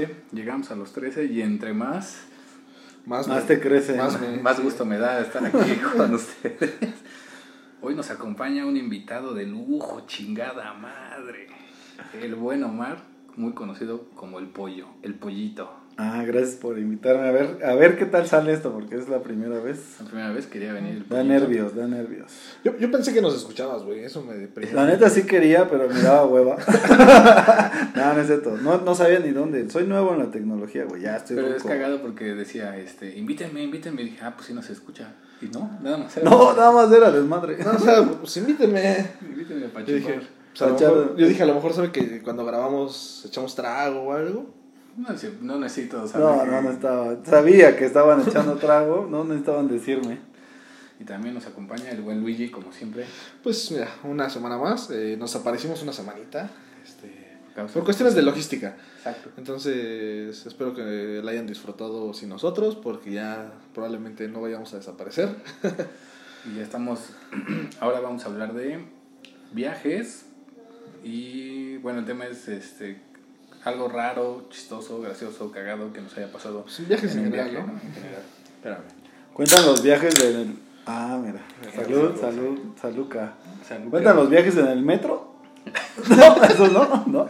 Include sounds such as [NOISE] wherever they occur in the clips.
12, llegamos a los 13 y entre más, Más, Más me- te crece. Más, me- más gusto me da estar aquí [LAUGHS] con ustedes. Hoy nos acompaña un invitado de lujo, chingada madre. El buen Omar, muy conocido como el pollo, el pollito. Ah, gracias por invitarme. A ver, a ver qué tal sale esto, porque es la primera vez. La primera vez quería venir Da pollito. nervios, da nervios. Yo, yo pensé que nos escuchabas, güey. Eso me deprimió. La neta sí quería, pero me daba hueva. [LAUGHS] no, no es cierto. No, no sabía ni dónde. Soy nuevo en la tecnología, güey. Ya estoy Pero es cagado porque decía, este, invítenme, invítenme. Y dije, ah, pues sí nos escucha. Y no, nada más. era- No, nada más era desmadre. No, o sea, pues invíteme. Invítenme para Yo dije, pues, mejor- yo dije, a lo mejor sabe que cuando grabamos echamos trago o algo. No, no necesito saber. No, que- no, no estaba. Sabía que estaban echando [LAUGHS] trago. No necesitaban decirme. Y también nos acompaña el buen Luigi, como siempre. Pues mira, una semana más. eh, nos aparecimos una semanita. Este, por cuestiones de logística. Exacto. Entonces, espero que la hayan disfrutado sin nosotros, porque ya probablemente no vayamos a desaparecer. [LAUGHS] Y ya estamos. [CLEARS THROAT] Ahora vamos a hablar de viajes. Y bueno, el tema es este algo raro, chistoso, gracioso, cagado que nos haya pasado. Pues, viajes en general, viaje, ¿no? En general. Espérame. Cuentan los viajes del. Ah, mira. Salud, Salud. salud, saluca. Salud. ¿Cuentan los viajes en el metro? [LAUGHS] No, eso no. No.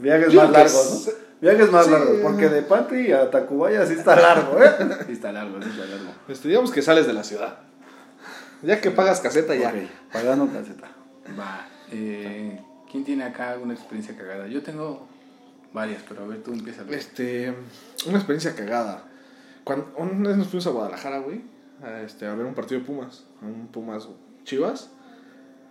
Viajes Yo más largos, ¿no? Viajes más Sí. largos, porque de Pantry a Tacubaya sí está largo, ¿eh? [LAUGHS] Sí está largo, sí está largo. Este, digamos que sales de la ciudad. Ya que pagas caseta, ya. Pagando caseta. Va. Eh, ¿Quién tiene acá alguna experiencia cagada? Yo tengo varias, pero a ver, tú empieza. Este, una experiencia cagada. Cuando, una vez nos fuimos a Guadalajara, güey, a, este, a ver un partido de Pumas. Un Pumas Chivas.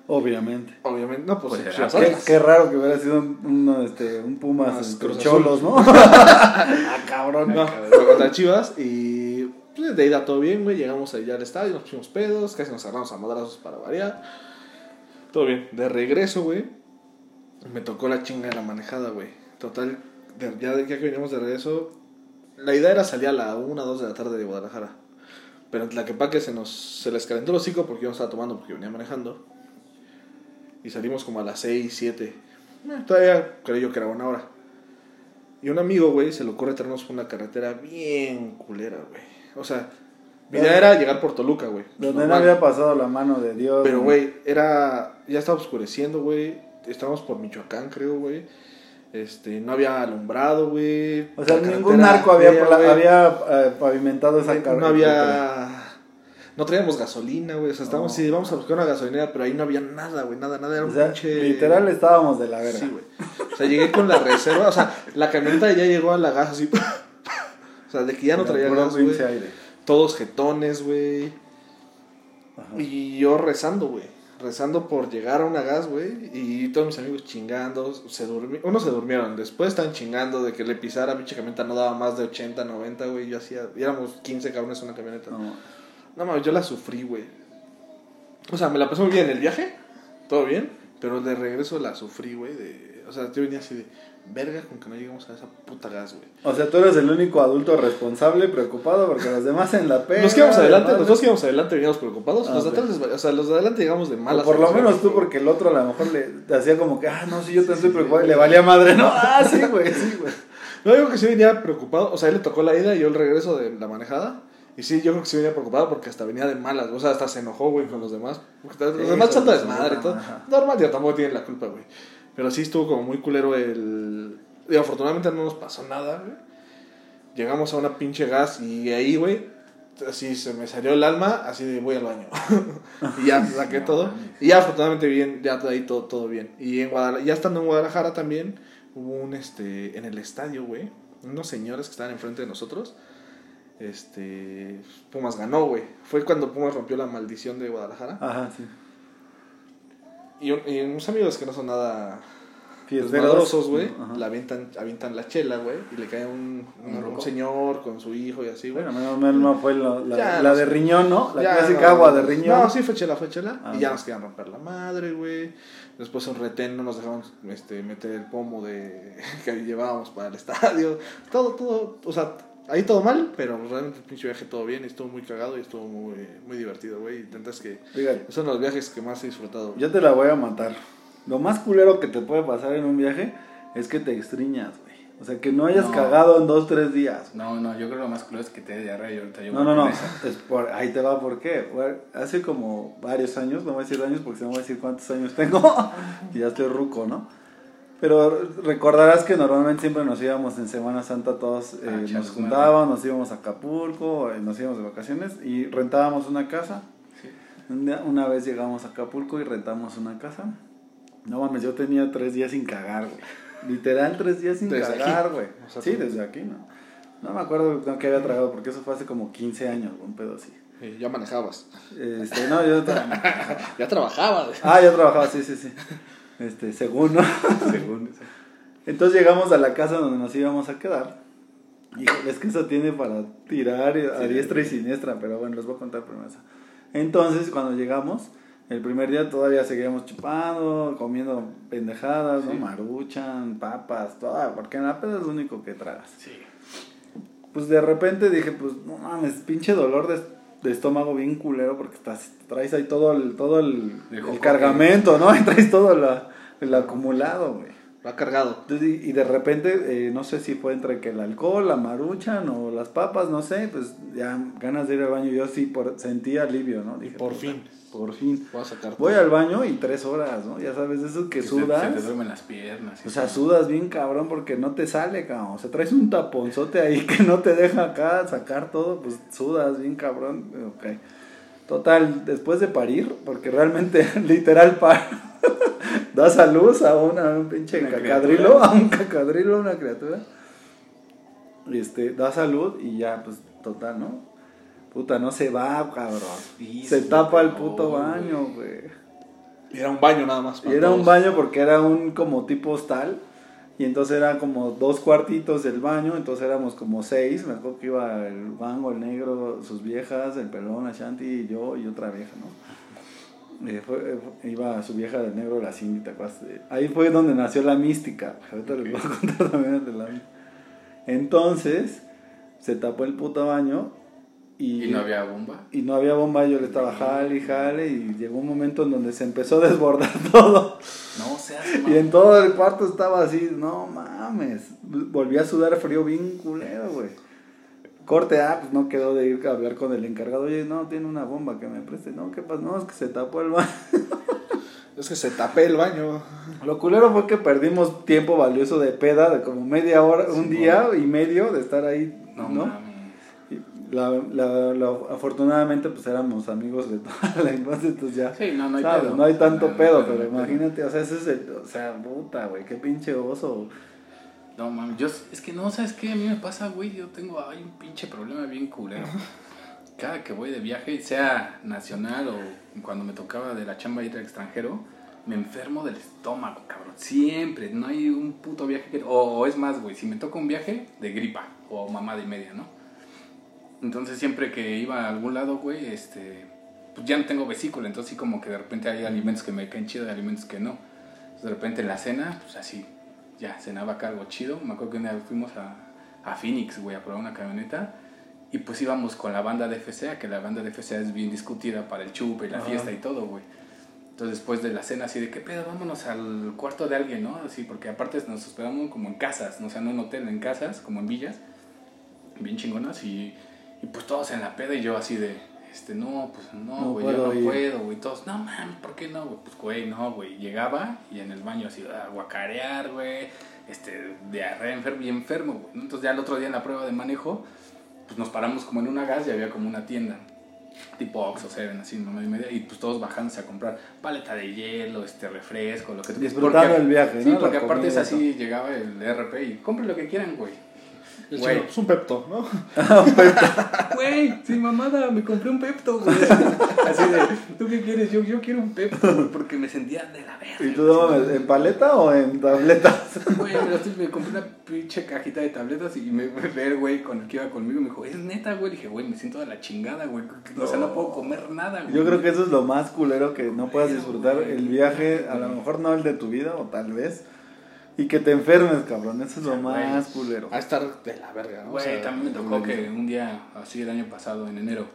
Obviamente. Obviamente, no, pues, Pues, Chivas ¿a Qué, raro que hubiera sido un, este, un Pumas entre Cruz cholos, ¿no? [LAUGHS] ah, cabrón. No, fue contra Chivas y pues, de ida todo bien, güey. Llegamos allá al estadio, nos pusimos pedos, casi nos agarramos a madrazos para variar. Todo bien. De regreso, güey, me tocó la chinga de la manejada, güey. Total, ya, ya que veníamos de regreso, la idea era salir a la 1 2 de la tarde de Guadalajara. Pero la que pa' que se nos se les calentó el hocico porque yo no estaba tomando porque venía manejando. Y salimos como a las 6, 7. Eh, todavía creo yo que era buena hora. Y un amigo, güey, se le ocurre traernos por una carretera bien culera, güey. O sea, mi idea era llegar por Toluca, güey. Donde no había pasado la mano de Dios. Pero, güey, era. Ya estaba oscureciendo, güey. Estábamos por Michoacán, creo, güey. Este, no había alumbrado, güey. O sea, ningún narco había, eh, pavimentado esa No carretera. había. No traíamos gasolina, güey. O sea, estábamos No. así, vamos a buscar una gasolinera, pero ahí no había nada, güey. Nada, nada. Era un sea, pinche. literal estábamos de la verga. Sí, güey. O sea, llegué con la reserva. O sea, la camioneta ya llegó a la gas así. [LAUGHS] O sea, de que ya no traía gas, güey. Todos jetones, güey. Y yo rezando, güey. Rezando por llegar a una gas, güey. Y todos mis amigos chingando. Se durmi Unos se durmieron. Después estaban chingando de que le pisara. Pinche camioneta no daba más de 80, 90, güey. Yo hacía. y éramos 15 cabrones en una camioneta. No, No. mames, yo la sufrí, güey. O sea, me la pasé muy bien el viaje. Todo bien. Pero de regreso la sufrí, güey. De... O sea, yo venía así de. Verga con que no llegamos a esa puta gas, güey. O sea, tú eres el único adulto responsable, preocupado, porque los demás en la pena. Los que íbamos adelante, madre. los dos que íbamos adelante veníamos preocupados. Ah, los de atrás, o sea, los de adelante llegamos de O malas. por lo menos tú, porque el otro a lo mejor le hacía como que, ah, no, sí, yo también estoy preocupado y le valía madre, ¿no? [LAUGHS] Ah, sí, güey, sí, güey. No, digo que sí venía preocupado. O sea, él le tocó la ida y yo el regreso de la manejada. Y sí, yo creo que sí venía preocupado porque hasta venía de malas. O sea, hasta se enojó, güey, con los demás. Porque los Sí, demás su desmadre y todo. Normal, ya tampoco tienen la culpa, güey. Pero sí estuvo como muy culero el. Y afortunadamente no nos pasó nada, güey. Llegamos a una pinche gas y ahí, güey, así se me salió el alma, así de voy al baño. [LAUGHS] y ya [LAUGHS] saqué todo. Y ya afortunadamente bien, ya ahí todo, todo bien. Y en Guadalajara, ya estando en Guadalajara también, hubo un, este, en el estadio, güey, unos señores que estaban enfrente de nosotros. Este, Pumas ganó, güey. Fue cuando Pumas rompió la maldición de Guadalajara. Ajá, sí. Y, un- y unos amigos que no son nada desmadrosos, güey, Ajá. la avientan, avientan la chela, güey, y le cae un, un, señor con su hijo y así, güey. Bueno, menos no fue la, Ya, la no de riñón, ¿no? La clásica no, agua de riñón. No, sí fue chela, fue chela. Ah, y ya ok. nos querían romper la madre, güey. Después un retén no nos dejaron este, meter el pomo de [LAUGHS] que llevábamos para el estadio. Todo, todo, o sea, ahí todo mal, pero realmente el pinche viaje todo bien. y Estuvo muy cagado y estuvo muy, muy divertido, güey. Intentas que... Fíjate, Son los viajes que más he disfrutado. yo te la voy a matar. Lo más culero que te puede pasar en un viaje es que te extriñas, güey. O sea, que no hayas No. cagado en dos, tres días. No, no, yo creo que lo más culero es que te dé diarrea y ahorita yo No, voy no, no. Es por, ahí te va por qué. Bueno, hace como varios años, no voy a decir años porque se me va a decir cuántos años tengo. y [LAUGHS] ya estoy ruco, ¿no? Pero recordarás que normalmente siempre nos íbamos en Semana Santa todos, eh, Ah, nos juntábamos, nos íbamos a Acapulco, eh, nos íbamos de vacaciones y rentábamos una casa. Sí. Un día- una vez llegamos a Acapulco y rentamos una casa. No mames, yo tenía tres días sin cagar, güey. Literal, tres días sin Desde cagar, güey. O sea, Sí, tú- desde aquí, ¿no? No me acuerdo que había tragado, porque eso fue hace como 15 años, un pedo así. Y ya manejabas. Este, no, yo... tra- [LAUGHS] Ya trabajabas. Ah, yo trabajaba, sí, sí, sí. Este, según, ¿no? [LAUGHS] según. Entonces llegamos a la casa donde nos íbamos a quedar. Híjole, es que eso tiene para tirar a Sí. diestra y siniestra, pero bueno, les voy a contar primero eso. Entonces, cuando llegamos, el primer día todavía seguíamos chupando, comiendo pendejadas, ¿no? Sí. Maruchan, papas, todo, porque en la peda es lo único que tragas. Sí. Pues de repente dije, pues no mames, pinche dolor de, de estómago bien culero porque estás, traes ahí todo el, todo el, el cargamento, ¿no? [LAUGHS] Y traes todo la- el acumulado, güey. Ha cargado. Entonces, y, y de repente, eh, no sé si fue entre que el alcohol, la maruchan o las papas, no sé, pues ya ganas de ir al baño. Yo sí por, sentí alivio, ¿no? Dije, por fin. Por fin. Voy a sacar Voy todo. al baño y tres horas, ¿no? Ya sabes, eso que sudas. Se, te duermen las piernas. y O sea, sudas bien cabrón porque no te sale, cabrón. O sea, traes un taponzote ahí [LAUGHS] que no te deja acá sacar todo, pues sudas bien cabrón. Ok. Total, después de parir, porque realmente, [LAUGHS] literal, par [LAUGHS] das a luz a una, a un pinche Una cacadrilo, criatura. a un cacadrilo, a una criatura. Este, da salud y ya, pues, total, ¿no? Puta, no se va, cabrón. Sí, se sí, tapa el puto baño, güey. Y era un baño nada más. Y era un baño porque era un como tipo hostal. Y entonces era como dos cuartitos del baño. Entonces éramos como seis. Me acuerdo que iba el bango, el negro, sus viejas, el pelón, Ashanti y yo y otra vieja, ¿no? Eh, fue- eh, fue- iba su vieja del negro, la Cindy, ¿te acuerdas? Eh, Ahí fue donde nació la mística. Ahorita les voy a [LAUGHS] contar también el de la Entonces, se tapó el puto baño. Y, Y no había bomba. y no había bomba, yo le estaba jale y jale y llegó un momento en donde se empezó a desbordar [LAUGHS] todo No se hace y en todo el cuarto estaba así, no mames, volví a sudar frío bien culero, güey. Corte, ah, pues no quedó de ir a hablar con el encargado, oye, no, tiene una bomba que me preste, no, ¿qué pasa? No, es que se tapó el baño. [LAUGHS] Es que se tapé el baño. Lo culero fue que perdimos tiempo valioso de peda, de como media hora, un día y medio de estar ahí, No, ¿no? mames. La, la, la- afortunadamente pues éramos amigos de toda [LAUGHS] la infancia, entonces ya Sí, no, no hay ¿sabes? pedo. No hay tanto No, pedo, pero imagínate, o sea, ese es el, o sea, puta, güey, qué pinche oso. No mames, yo es que no, ¿sabes qué? A mí me pasa, güey, yo tengo hay un pinche problema bien culero. [LAUGHS] Cada que voy de viaje, sea nacional o cuando me tocaba de la chamba ir al extranjero, me enfermo del estómago, cabrón. Siempre, no hay un puto viaje que... O, o es más, güey, si me toca un viaje, de gripa o mamada y media, ¿no? Entonces siempre que iba a algún lado, güey, este... Pues ya no tengo vesícula, entonces sí como que de repente hay alimentos que me caen chido y alimentos que no. Entonces, de repente en la cena, pues así, ya cenaba acá algo chido. Me acuerdo que una vez fuimos a, a Phoenix, güey, a probar una camioneta. Y pues íbamos con la banda de FCA, que la banda de FCA es bien discutida para el chupe y la Ajá. fiesta y todo, güey. Entonces después de la cena así de, ¿qué pedo? Vámonos al cuarto de alguien, ¿no? Así, porque aparte nos hospedamos como en casas, no o sea, no en hotel, en casas, como en villas, bien chingonas. Y, y pues todos en la peda y yo así de, este, no, pues No no, güey, yo no ir. puedo, güey. Todos, no mames, ¿por qué no, güey? Pues, güey, no, güey. Llegaba y en el baño así, a guacarear, güey, este, diarrea, enfermo y enfermo, güey. Entonces ya el otro día en la prueba de manejo, pues nos paramos como en una gas y había como una tienda. Tipo Oxxo, Seven, así, no y media. Y pues todos bajándose a comprar paleta de hielo, este refresco, lo que tú Disfrutando porque- el viaje, Sí, ¿no? porque La aparte es así, llegaba el RP y compren lo que quieran, güey. El Güey. chino, es un pepto, ¿no? [LAUGHS] Güey, sin mamada, me compré un Pepto, güey. [LAUGHS] Así de, ¿tú qué quieres? Yo, yo quiero un Pepto, güey, porque me sentía de la verga. ¿Y tú no mames, en paleta o en tabletas? [LAUGHS] Güey, me, me compré una pinche cajita de tabletas y me ve el güey con el que iba conmigo y me dijo, es neta, güey. Dije, güey, me siento de la chingada, güey. O sea, no puedo comer nada, güey. Yo creo que eso es lo más culero que no puedas disfrutar el viaje, a lo mejor no el de tu vida o tal vez, y que te enfermes, cabrón, eso es lo más culero. A estar de la verga, ¿no? O Güey, sea, también me tocó que un día, así el año pasado, en enero,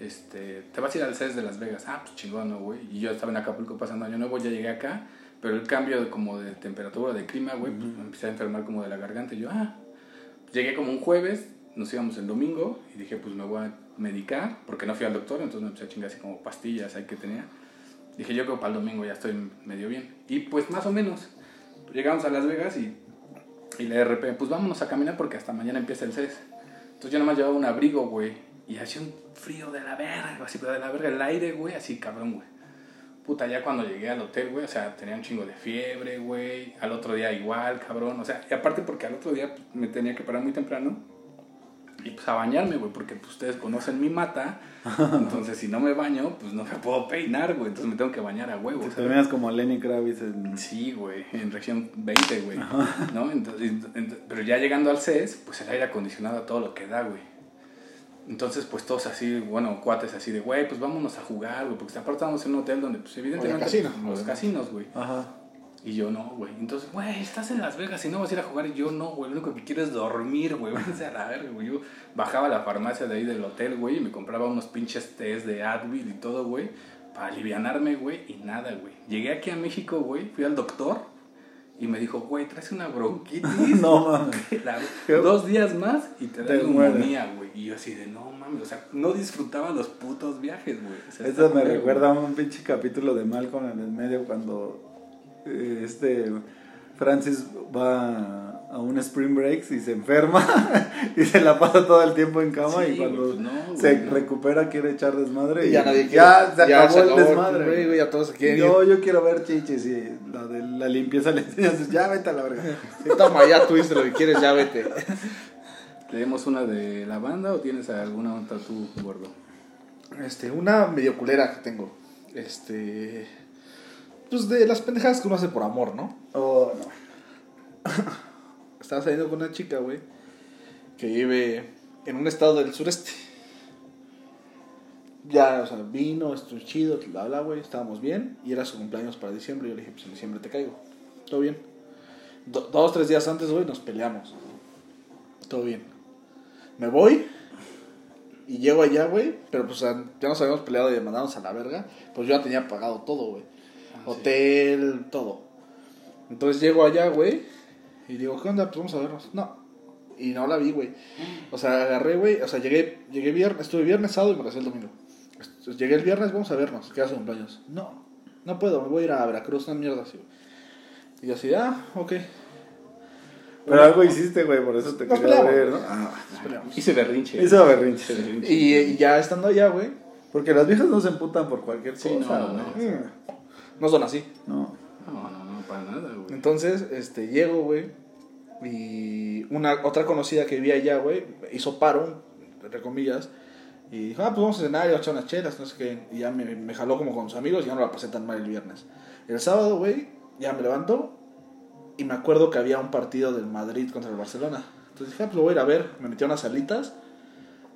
este, te vas a ir al CES de Las Vegas. Ah, pues chingón, ¿no, güey? Y yo estaba en Acapulco pasando año nuevo, ya llegué acá, Pero el cambio de, como de temperatura, de clima, güey, pues me empecé a enfermar como de la garganta. Y yo, ah, llegué como un jueves, nos íbamos el domingo y dije, pues me voy a medicar, porque no fui al doctor, entonces me empecé a chingar así como pastillas ahí que tenía. Dije, yo creo que para el domingo ya estoy medio bien. Y pues más o menos, llegamos a Las Vegas y, y le RP, pues vámonos a caminar porque hasta mañana empieza el CES. Entonces yo nomás llevaba un abrigo, güey, y hacía un frío de la verga, así, pero de la verga, el aire, güey, así cabrón, güey. Puta, ya cuando llegué al hotel, güey, o sea, tenía un chingo de fiebre, güey. Al otro día igual, cabrón. O sea, y aparte porque al otro día pues, me tenía que parar muy temprano. Y pues a bañarme, güey, porque pues, ustedes conocen mi mata. [LAUGHS] Entonces, si no me baño, pues no me puedo peinar, güey. Entonces me tengo que bañar a huevo. Te ¿sabes? terminas como Lenny Kravitz en... Sí, güey, en región 20, güey. ¿No? Entonces, ent- pero ya llegando al CES, pues el aire acondicionado a todo lo que da, güey. Entonces, pues todos así, bueno, cuates así de, güey, pues vámonos a jugar, güey. Porque aparte estábamos en un hotel donde, pues evidentemente, casino, los casinos, güey. Ajá. Y yo no, güey. Entonces, güey, estás en Las Vegas y no vas a ir a jugar. Y yo no, güey. Lo único que quiero es dormir, güey. [LAUGHS] Váyanse a la verga, güey. Yo bajaba a la farmacia de ahí del hotel, güey, y me compraba unos pinches tés de Advil y todo, güey, para alivianarme, güey, y nada, güey. Llegué aquí a México, güey, fui al doctor y me dijo, güey, traes una bronquitis. [LAUGHS] No mames. [LAUGHS] Dos días más y te da neumonía, güey. Y yo así de, no mames, o sea, no disfrutaba los putos viajes, güey. O sea, Eso me recuerda a un pinche capítulo de Malcolm en el medio cuando este Francis va a un spring break y se enferma [LAUGHS] y se la pasa todo el tiempo en cama Sí, y cuando pues no, se no. recupera quiere echar desmadre y, ya nadie quiere. ya se ya acabó el desmadre. güey, güey, ya todos quieren yo, yo quiero ver chichis y la de la limpieza le enseñas, ya vete a la verga. [LAUGHS] Sí, toma, ya tuviste lo que quieres, ya vete. [LAUGHS] ¿Leemos una de la banda o tienes alguna otra tú, gordo? Este, una medio culera que tengo. Este. Pues de las pendejadas que uno hace por amor, ¿no? Oh, no. [COUGHS] Estaba saliendo con una chica, güey, que vive en un estado del sureste. Ya, o sea, vino, estuvo chido, bla, bla, güey, estábamos bien. Y era su cumpleaños para diciembre. Y yo le dije, pues en diciembre te caigo. Todo bien. Do- dos, tres días antes, güey, nos peleamos. Todo bien. Me voy. Y llego allá, güey. Pero pues ya nos habíamos peleado y mandamos a la verga. Pues yo ya tenía pagado todo, güey. Hotel, todo. Entonces llego allá, güey. Y digo, ¿qué onda? Pues vamos a vernos. No. Y no la vi, güey. O sea, agarré, güey. O sea, llegué, llegué viernes, estuve viernes, sábado y me casé el domingo. Entonces, llegué el viernes, vamos a vernos. ¿Qué hace cumpleaños? No, no puedo, me voy a ir a Veracruz, una mierda así, güey. Y yo así, ah, ok. Pero algo hiciste, güey, por eso te quería peleamos. ver, ¿no? Ah. Hice berrinche. Hice berrinche. Y, y ya estando allá, güey. Porque las viejas no se emputan por cualquier Sí, cosa, no, no, mm, No son así. No. No, no, no, para nada, güey. Entonces, este, llego, güey. Y una otra conocida que vivía allá, güey, hizo paro, entre comillas. Y dijo, ah, pues vamos a cenar y a echar unas chelas, no sé qué. Y ya me, me jaló como con sus amigos y ya no la pasé tan mal el viernes. El sábado, güey, ya me levanto y me acuerdo que había un partido del Madrid contra el Barcelona. Entonces dije, ah, pues lo voy a ir a ver. Me metí a unas salitas,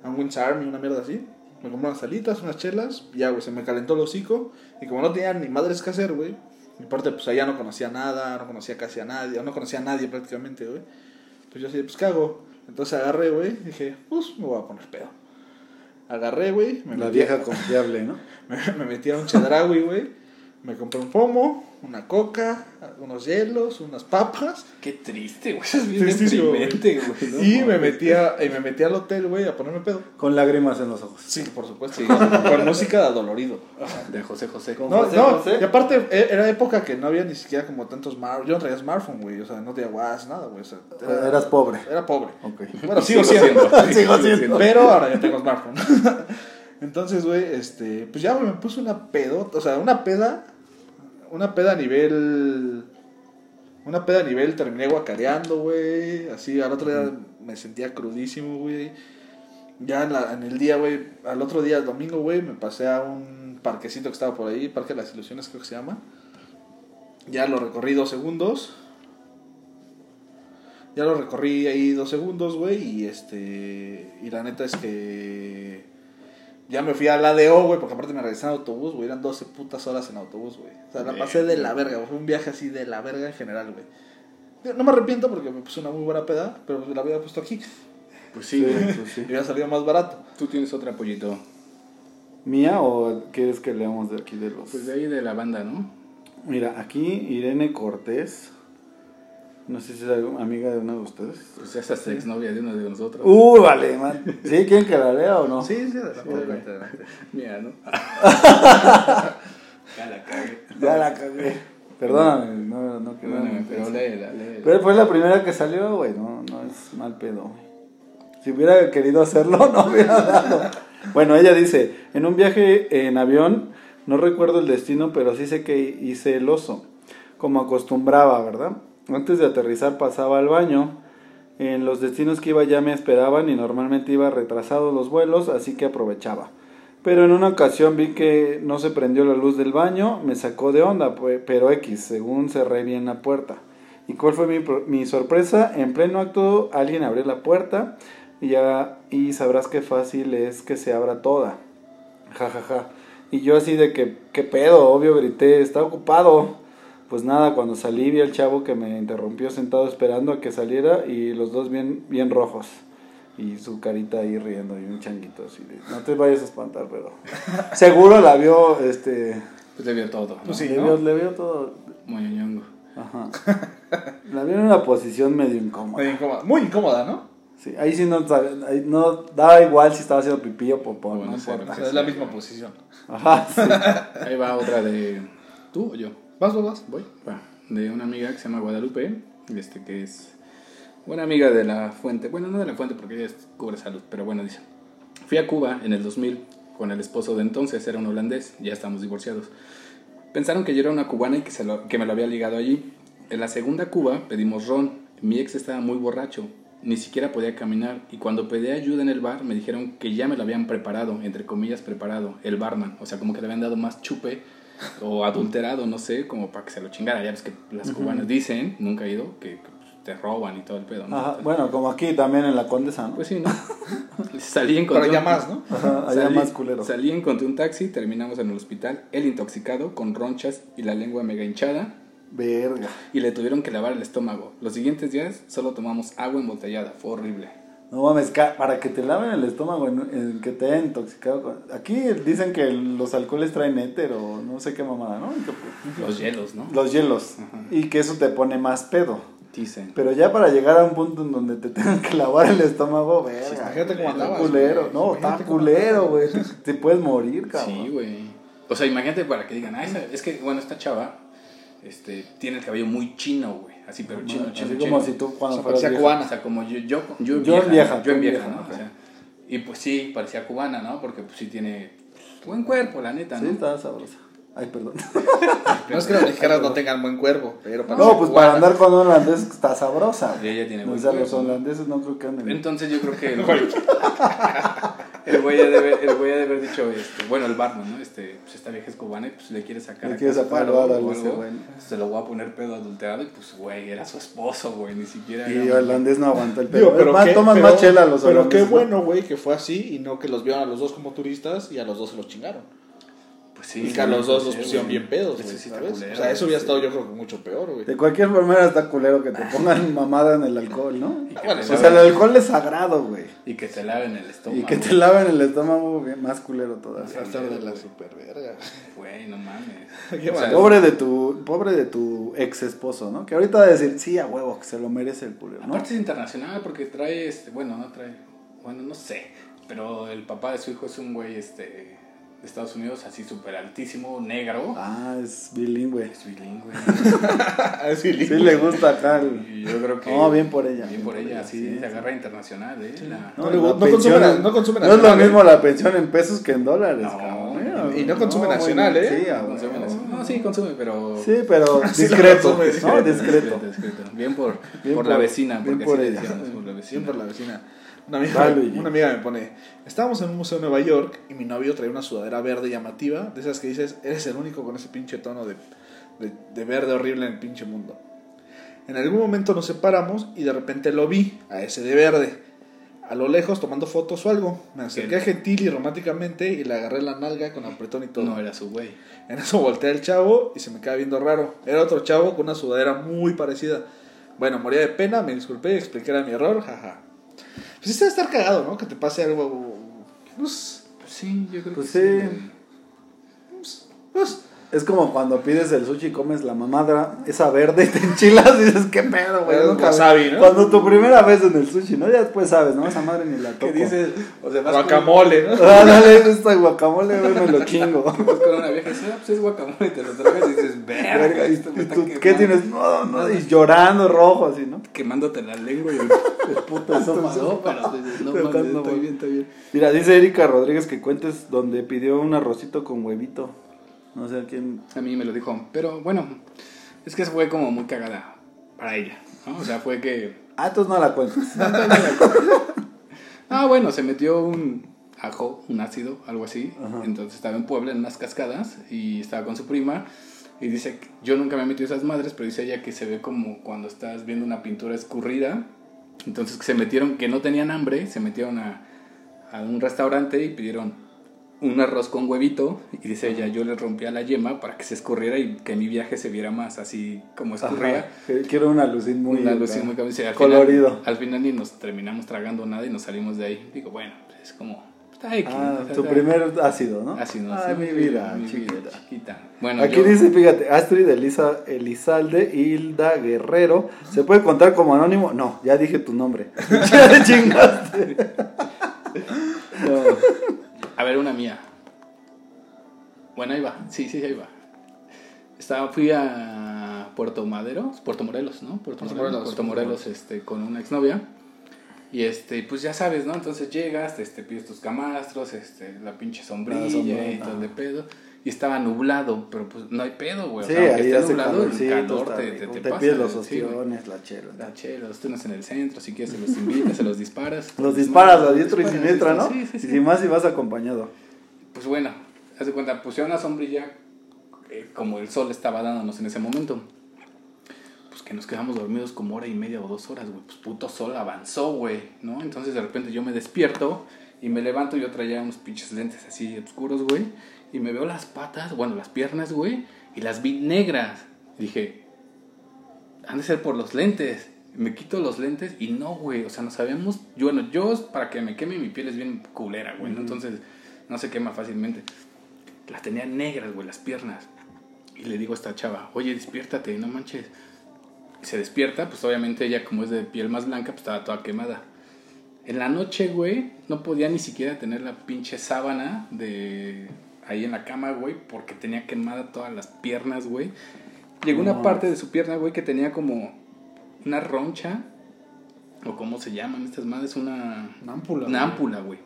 a un Wins Army, una mierda así. Me compré unas salitas, unas chelas, ya, güey, se me calentó el hocico. Y como no tenía ni madres que hacer, güey, y aparte, pues allá no conocía nada, no conocía casi a nadie, no conocía a nadie prácticamente, güey. Pues yo así, pues, ¿qué hago? Entonces agarré, güey, y dije, pues, me voy a poner pedo. Agarré, güey, me La metí- vieja confiable, ¿no? [LAUGHS] me, me metí a un chedraui, güey. Me compré un pomo, una coca, unos hielos, unas papas. Qué triste, güey. Es bien Tristísimo, güey. deprimente, güey. ¿no? y me metí, a, y me metí al hotel, güey, a ponerme pedo. Con lágrimas en los ojos. Sí, por supuesto. Con música de adolorido. De José José. Con- No, José no, José. y aparte e- era época que no había ni siquiera como tantos smartphones. Yo no traía smartphone, güey, o sea, no tenía WhatsApp, nada, güey. O sea, era, Eras pobre. era pobre. Ok. Bueno, [LAUGHS] sigo siendo. [LAUGHS] Sigo siendo. Pero ahora ya tengo smartphone. [LAUGHS] Entonces, güey, este, pues ya güey, me puse una pedota, o sea, una peda, una peda a nivel, una peda a nivel, terminé guacareando, güey, así, al otro día me sentía crudísimo, güey. Ya en, la- en el día, güey, al otro día, el domingo, güey, me pasé a un parquecito que estaba por ahí, Parque de las Ilusiones creo que se llama. Ya lo recorrí dos segundos. Ya lo recorrí ahí dos segundos, güey, y este... Y la neta es que... Ya me fui al ADO, güey, porque aparte me regresé en autobús, güey. Eran 12 putas horas en autobús, güey. O sea, la pasé de la verga, güey. Fue un viaje así de la verga en general, güey. No me arrepiento porque me puse una muy buena peda, pero la había puesto aquí. Pues sí, güey. pues sí. Y hubiera salido más barato. Tú tienes otra pollito. ¿Mía o quieres que leamos de aquí de los...? Pues de ahí de la banda, ¿no? Mira, aquí Irene Cortés. No sé si es amiga de uno de ustedes. Pues ya es exnovia de uno de nosotros. Uy, vale, man. ¿Sí? ¿Quieren que la lea o no? Sí, sí, adelante, Sí, adelante, adelante. Mira, ¿no? [LAUGHS] ya la cagué. Ya la cagué. Perdóname, no, no quiero. Perdóname, pero léela, léela. Pero fue la primera que salió, güey. No, no es mal pedo, güey. Si hubiera querido hacerlo, [LAUGHS] no hubiera dado. Bueno, ella dice: En un viaje en avión, no recuerdo el destino, pero sí sé que hice el oso. Como acostumbraba, ¿verdad? Antes de aterrizar pasaba al baño. En los destinos que iba ya me esperaban y normalmente iba retrasado los vuelos, así que aprovechaba. Pero en una ocasión vi que no se prendió la luz del baño, me sacó de onda, pero X, según cerré bien la puerta. ¿Y cuál fue mi, sorpresa? En pleno acto alguien abrió la puerta ya, y sabrás qué fácil es que se abra toda. Ja, ja, ja. Y yo así de que, ¿qué pedo? Obvio grité, está ocupado. Pues nada, cuando salí vi al chavo que me interrumpió sentado esperando a que saliera y los dos bien, bien rojos. Y su carita ahí riendo y un changuito así de, no te vayas a espantar, pero [LAUGHS] seguro la vio, este, Pues le vio todo. ¿no? Pues sí, le, ¿no? vio, le vio todo, Muy ñongo. ajá. [LAUGHS] La vio en una posición medio incómoda. Muy incómoda, muy incómoda, ¿no? Sí, ahí sí no, no daba igual si estaba haciendo pipí o popó, Bueno, no. O sea, es la misma posición. Ajá, sí. [LAUGHS] Ahí va otra de. ¿Tú o yo? ¿Vas, vas, vas? Voy. De una amiga que se llama Guadalupe. Este que es. Buena amiga de la fuente. Bueno, no de la fuente porque ella es- cubre salud. Pero bueno, dice. Fui a Cuba en el 2000 con el esposo de entonces. Era un holandés. Ya estamos divorciados. Pensaron que yo era una cubana y que, que me lo había ligado allí. En la segunda Cuba pedimos ron. Mi ex estaba muy borracho. Ni siquiera podía caminar. Y cuando pedí ayuda en el bar, me dijeron que ya me lo habían preparado, entre comillas, preparado, el barman. O sea, como que le habían dado más chupe o adulterado, no sé, como para que se lo chingara. Ya ves que las cubanas dicen, nunca he ido, que, que, pues, te roban y todo el pedo, ¿no? Ajá, bueno, como aquí también en la Condesa, ¿no? Pues sí, ¿no? [LAUGHS] Salí encontré Pero un- más, ¿no? Ajá, allá Salí, más culero. salí, encontré un taxi, terminamos en el hospital, él intoxicado, con ronchas y la lengua mega hinchada, Verga. y le tuvieron que lavar el estómago. Los siguientes días solo tomamos agua embotellada, fue horrible. No mames, para que te laven el estómago, en, en que te hayan intoxicado. con- Aquí dicen que los alcoholes traen éter o no sé qué mamada, ¿no? Que- Los hielos, ¿no? Los hielos. Ajá. Y que eso te pone más pedo. Dicen. Pero ya para llegar a un punto en donde te [LAUGHS] tengan que lavar el estómago, verga. imagínate cómo Está andabas, culero. No, está culero, güey. Te puedes morir, cabrón. Sí, güey. O sea, imagínate para que digan, ah, es que, bueno, esta chava este, tiene el cabello muy chino, güey. Así, pero chino, chino, Así chino. como si tú cuando O sea, fueras parecía vieja. cubana. O sea, como yo, yo, yo, en Yo vieja, vieja, Yo en vieja, vieja, ¿no? ajá. O sea, y pues sí, parecía cubana, ¿no? Porque pues sí tiene buen cuerpo, la neta, Sí, ¿no? está sabrosa. Ay, perdón. [LAUGHS] No es que las mexicanas no tengan buen cuerpo, pero para No, pues cubana- para andar con un holandés está sabrosa. Y ella tiene O buen sea, los cuerpo, ¿no? holandeses no creo que anden. Entonces yo creo que [LAUGHS] el güey, ha de haber, el güey ha de haber dicho, este, bueno, el barman, ¿no? Este, pues esta vieja es cubana y pues le quiere sacar Le quiere sacar algo, güey. Se lo voy a poner pedo adulterado y pues, güey, era su esposo, güey, ni siquiera Y era- el holandés no aguanta el Digo, pedo. pero más, qué- toman pero- más chela los Pero qué bueno, güey, que fue así y no que los vieron a los dos como turistas y a los dos se los chingaron. Pues sí. y que a los dos sí, los pusieron güey. bien pedos, Eso güey, sí está ¿sabes? culero, O sea, eso hubiera sí. estado yo creo que mucho peor, güey. De cualquier manera está culero que te pongan [LAUGHS] mamada en el alcohol, ¿no? Bueno, O sea, el alcohol es sagrado, güey. Y que te laven el estómago. Y que te laven el estómago, bien, más culero todavía. Va a estar de la super verga. Güey, no mames. [LAUGHS] Qué O sea. Pobre de tu, pobre de tu ex esposo, ¿no? Que ahorita va a decir, sí, a huevo, que se lo merece el culero, ¿no? Aparte es internacional porque trae, este, bueno, no trae, bueno, no sé, pero el papá de su hijo es un güey, este, de Estados Unidos, así súper altísimo, negro. Ah, es bilingüe. Es bilingüe. [LAUGHS] Así Sí le gusta acá el... Y yo creo que... No, bien por ella. Bien por ella, sí, se agarra internacional, ¿eh? La- No le la gu- no pensión consume no consume No es lo nacional, ¿eh? mismo la pensión en pesos que en dólares, No, cabrón. y no consume nacional, bien, ¿eh? Sí, No, consume, huevo. no, sí, consume, pero... Sí, pero [LAUGHS] Sí, discreto, consume, ¿no? Discreto. discreto. Bien por, Bien por, por- la vecina, bien porque por ella. decíamos, por la vecina. Una amiga, Dale, una amiga me pone, estábamos en un museo en Nueva York y mi novio traía una sudadera verde llamativa, de esas que dices, eres el único con ese pinche tono de, de, de verde horrible en el pinche mundo. En algún momento nos separamos y de repente lo vi, a ese de verde, a lo lejos tomando fotos o algo. Me acerqué gentil y románticamente y le agarré la nalga con apretón y todo. No era su güey. En eso volteé al chavo y se me queda viendo raro. Era otro chavo con una sudadera muy parecida. Bueno, moría de pena, me disculpé y expliqué era mi error, jaja. Pues sí debe estar cagado, ¿no? Que te pase algo... Pues, Pues sí, yo creo Pues que sí. pues, Es como cuando pides el sushi y comes la mamadra, esa verde y [LAUGHS] te enchilas y dices, qué pedo, güey. Es nunca- wasabi, ¿no? Cuando tu primera vez en el sushi, ¿no? Ya después sabes, ¿no? Esa madre ni la toco. ¿Qué dices? O sea, vas Guacamole, ¿no? Ah, dale, esta guacamole, güey, me lo [LAUGHS] chingo. Vas con una vieja dices, ah, pues es guacamole y te lo tragas y dices, verga, Verga, ¿y esto me y está tú quemando". qué tienes? No, no, y llorando rojo así, ¿no? Quemándote la lengua y el, el puto estómago, pero dices, no mames, no, estoy bien, estoy bien. Mira, dice Erika Rodríguez que cuentes donde pidió un arrocito con huevito. No sé a quién. A mí me lo dijo, pero bueno, es que fue como muy cagada para ella, ¿no? O sea, fue que... Ah, entonces no la cuentas. [LAUGHS] Ah, bueno, se metió un ajo, un ácido, algo así. Ajá. Entonces estaba en Puebla en unas cascadas y estaba con su prima. Y dice, yo nunca me he metido esas madres, pero dice ella que se ve como cuando estás viendo una pintura escurrida. Entonces que se metieron, que no tenían hambre, se metieron a, a un restaurante y pidieron un arroz con huevito. Y dice ella, yo le rompía la yema para que se escurriera y que mi viaje se viera más así como escurría. Que Quiero una lucín muy. Una muy. Dice, al Colorido. Final, al final ni nos terminamos tragando nada y nos salimos de ahí. Digo, bueno, pues, es como. Está X. Ah, tu está- primer ácido, ¿no? No Ay, mi vida, mi vida chiquita. Bueno, Aquí yo- dice, fíjate, Astrid Elisa, Elizalde Hilda Guerrero. ¿Se puede contar como anónimo? No, ya dije tu nombre. [LAUGHS] [LAUGHS] ya te chingaste. [LAUGHS] A ver, una mía. Bueno, ahí va. Sí, sí, ahí va. Estaba, fui a Puerto Madero, Puerto Morelos, ¿no? Puerto, Puerto Morelos, Morelos. Puerto Morelos, este, con una exnovia. Y este, pues ya sabes, ¿no? Entonces llegas, este, pides tus camastros, este, la pinche sombrilla La sombra, y todo de pedo. Y estaba nublado, pero pues no hay pedo, güey. O Sí, sea, aunque ahí hace nublado, el calor está te, te, te, pides los sí, ostiones, la chela. La chela, los turnos en el centro, si quieres se los invitas, se los disparas. [LAUGHS] Los disparas a diestro y siniestra, ¿no? Sí, sí, sí. Y más si vas acompañado. Pues bueno, haz de cuenta, pusieron una sombrilla eh, como el sol estaba dándonos en ese momento. Pues que nos quedamos dormidos como hora y media o dos horas, güey. Pues puto sol avanzó, güey, ¿no? Entonces de repente yo me despierto y me levanto. Yo traía unos pinches lentes así oscuros, güey. Y me veo las patas, bueno, las piernas, güey. Y las vi negras. Dije, han de ser por los lentes. Me quito los lentes y no, güey. O sea, no sabemos. Yo, bueno, yo para que me queme mi piel es bien culera, güey. ¿no? Entonces no se quema fácilmente. Las tenía negras, güey, las piernas. Y le digo a esta chava, oye, despiértate, no manches. Y se despierta, pues obviamente ella como es de piel más blanca, pues estaba toda quemada. En la noche, güey, no podía ni siquiera tener la pinche sábana de ahí en la cama, güey, porque tenía quemada todas las piernas, güey. Llegó una parte de su pierna, güey, que tenía como una roncha, o cómo se llaman estas madres, una... Una ámpula. Una güey. ámpula, güey.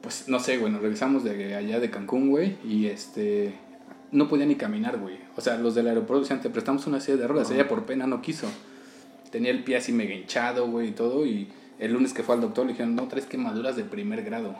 Pues no sé, güey, nos regresamos de allá de Cancún, güey, y este. No podía ni caminar, güey. O sea, los del aeropuerto decían, te prestamos una silla de ruedas. Ella por pena no quiso. Tenía el pie así mega hinchado, güey, y todo. Y el lunes que fue al doctor le dijeron, no, traes quemaduras de primer grado.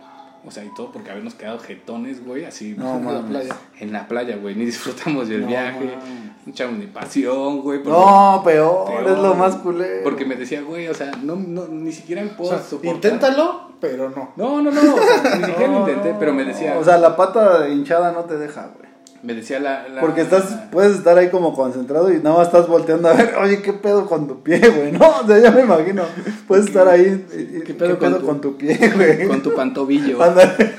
O sea, y todo porque habíamos quedado jetones, güey, así No, [LAUGHS] En la playa. en la playa, güey. Ni disfrutamos del No, viaje. mames. No echamos ni pasión, güey. No, peor, Peor, es lo más culero. Porque me decía, güey, o sea, no, no, ni siquiera me O puedo sea, soportar. inténtalo, pero no. No, no, no, o sea, ni siquiera lo intenté, pero me decía, O sea, la pata hinchada no te deja, güey. Me decía la, la- Porque estás, puedes estar ahí como concentrado y nada más estás volteando a ver, oye, ¿qué pedo con tu pie, güey? No, o sea, ya me imagino. Puedes estar ahí. y- y- ¿Qué pedo, con, tu... pie, güey? con tu pantobillo, [LAUGHS] Ándale.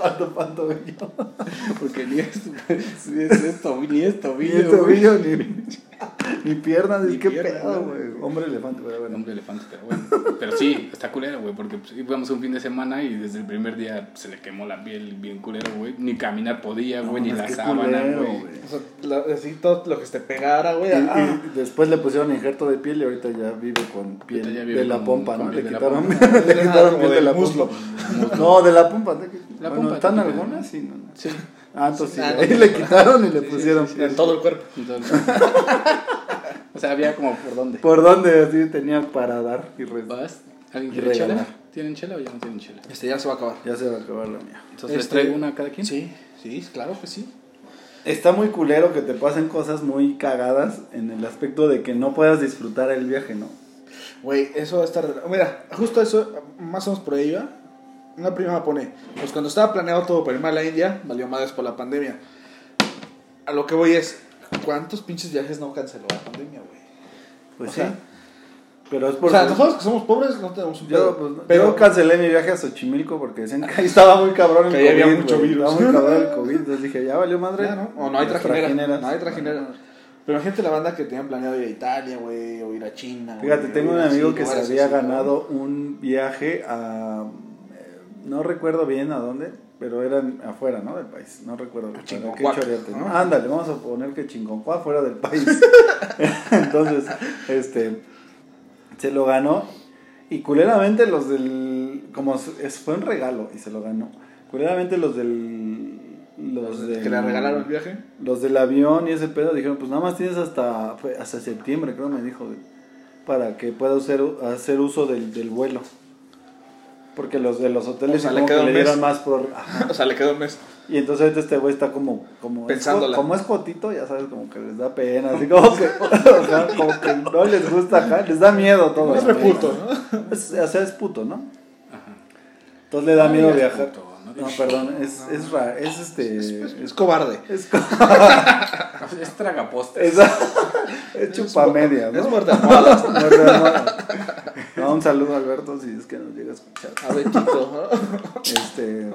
con tu pantobillo. [LAUGHS] porque ni es, [LAUGHS] ni es esto, ni es Ni tobillo, güey. tobillo, ni, [LAUGHS] ni piernas, Ni qué piernas, pedo, güey. Hombre elefante, pero bueno. hombre elefante, pero bueno. Pero sí, está culero, güey, porque pues, íbamos un fin de semana y desde el primer día se le quemó la piel bien culero, güey. Ni caminar podía, güey, ni No, la sábana, güey. O sea, la- así todo lo que se te pegara, güey. Y, ah. y después le pusieron injerto de piel y ahorita ya vive con piel Ahorita ya vive de la con- pompa, con ¿no? piel Le de la pompa. [LAUGHS] le Ah, quitaron piel de la muslo. No, de la pompa. ¿no? La Bueno, pompa ¿Están algunas? Sí, no, no. Sí. Ah, entonces sí, Ah, ahí no. le quitaron y le pusieron. En todo el [LAUGHS] cuerpo. O sea, había como por dónde. ¿Por dónde así tenía para dar y ¿Vas? ¿Alguien quiere chela? ¿Tienen chela o ya no tienen chela? Este ya se va a acabar. Ya se va a acabar la mía. Entonces, ¿les Este- traigo una a cada quien? Sí, sí, claro que sí. Está muy culero que te pasen cosas muy cagadas en el aspecto de que no puedas disfrutar el viaje, ¿no? Güey, eso va a estar. Mira, justo eso, más o menos por ahí va. Una prima me pone: Pues cuando estaba planeado todo para irme a la India, valió madres por la pandemia. A lo que voy es: ¿cuántos pinches viajes no canceló la pandemia, güey? Pues O sí. sea, Pero es O por sea, nosotros que somos pobres no tenemos un Yo, pues, pero yo cancelé mi viaje a Xochimilco porque decían que ahí estaba muy cabrón el Que COVID. había mucho güey. virus. Estaba muy [LAUGHS] cabrón el COVID. Entonces dije, ya valió madre. Ya, ¿no? O no hay trajinera. trajineras. No hay trajinera. Pero imagínate la banda que tenían planeado ir a Italia, güey, o ir a China. Fíjate, tengo o un amigo que se había ganado un viaje a. No recuerdo bien a dónde, pero era en- afuera, ¿no? Del país. No recuerdo. Chingoncuac, qué chorearte, ¿no? Ándale, vamos a poner que Chingoncuá fuera del país. [LAUGHS] [LAUGHS] Entonces, este. Se lo ganó. Y culeramente los del. Como fue un regalo y se lo ganó. Culeramente los del. Los del, Que le regalaron el viaje. los del avión y ese pedo dijeron, pues nada más tienes hasta, fue hasta septiembre, creo me dijo, para que pueda hacer, hacer uso del, del vuelo. Porque los de los hoteles O sea, le que le dieron mes. más por... [LAUGHS] ajá. O sea, le quedó un mes. Y entonces ahorita este güey está como, como, es, Pensándola. como es jotito, ya sabes, como que les da pena, así como que, [LAUGHS] o sea, como que no les gusta acá, les da miedo todo. Es reputo, ¿no? Es- o sea, es puto, ¿no? Ajá. Entonces le da No miedo viajar. puto, no No, digas- perdón, es, es, ra- es este... Es cobarde. Es, [LAUGHS] Es tragapostes. es, es chupamedia, ¿no? Es almohada. No, un saludo a Alberto si es que nos llega a escuchar. A Betito. Este,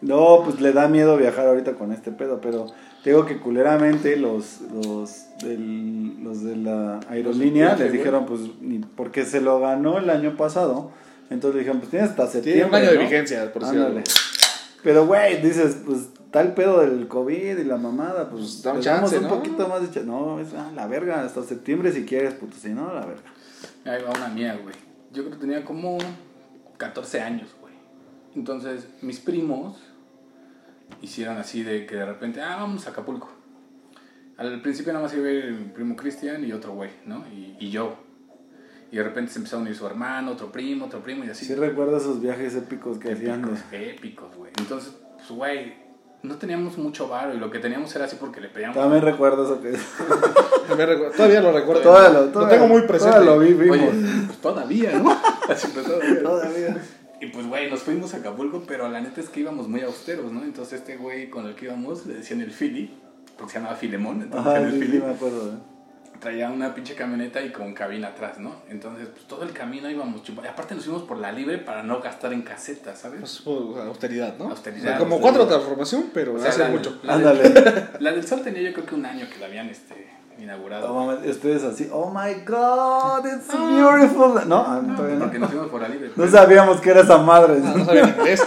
no, pues le da miedo viajar ahorita con este pedo, pero te digo que culeramente los los del- los de la aerolínea les dijeron pues ni porque se lo ganó el año pasado, entonces le dijeron pues tienes hasta septiembre. Tiene un año de vigencia, por cierto. Pero güey, dices, pues tal pedo del COVID y la mamada, pues, Pues, un le damos chance, un ¿no? poquito más de chance. No, es ah, la verga, hasta septiembre si quieres, puto, si no, la verga. Ahí va una mía, güey. Yo creo que tenía como 14 años, güey. Entonces, mis primos hicieron así de que de repente, ah, vamos a Acapulco. Al principio nada más iba a ir mi primo Cristian y otro güey, ¿no? Y, y yo. Y de repente se empezaron a unir su hermano, otro primo, otro primo y así. Sí recuerdo esos viajes épicos que hacían. épicos, güey. Entonces, pues, güey, no teníamos mucho varo y lo que teníamos era así porque le pedíamos. También recuerdo eso que [LAUGHS] Todavía lo recuerdo. Todavía lo, lo todavía- tengo muy presente. todavía lo vivimos. Oye, pues todavía, ¿no? [LAUGHS] Así pues todavía. Todavía. Y pues, güey, nos fuimos a Acapulco, pero la neta es que íbamos muy austeros, ¿no? Entonces, este güey con el que íbamos le decían el Philly, porque se llamaba Filemón, entonces Ajá, el sí, sí, Philly me acuerdo. ¿eh? Traía una pinche camioneta y con cabina atrás, ¿no? Entonces, pues todo el camino íbamos chupando. Aparte, nos fuimos por la libre para no gastar en casetas, ¿sabes? Pues, pues, austeridad, ¿no? Austeridad, O sea, como austeridad. cuatro transformación, pero O sea, hace la, mucho. La Ándale. Del, [LAUGHS] la del sol tenía yo creo que un año que la habían este, inaugurado. No mames, ustedes así, oh my god, it's beautiful. No, ah, todavía no. porque nos fuimos por la libre. No pero- sabíamos que era esa madre. Ah, no sabía [LAUGHS] inglés.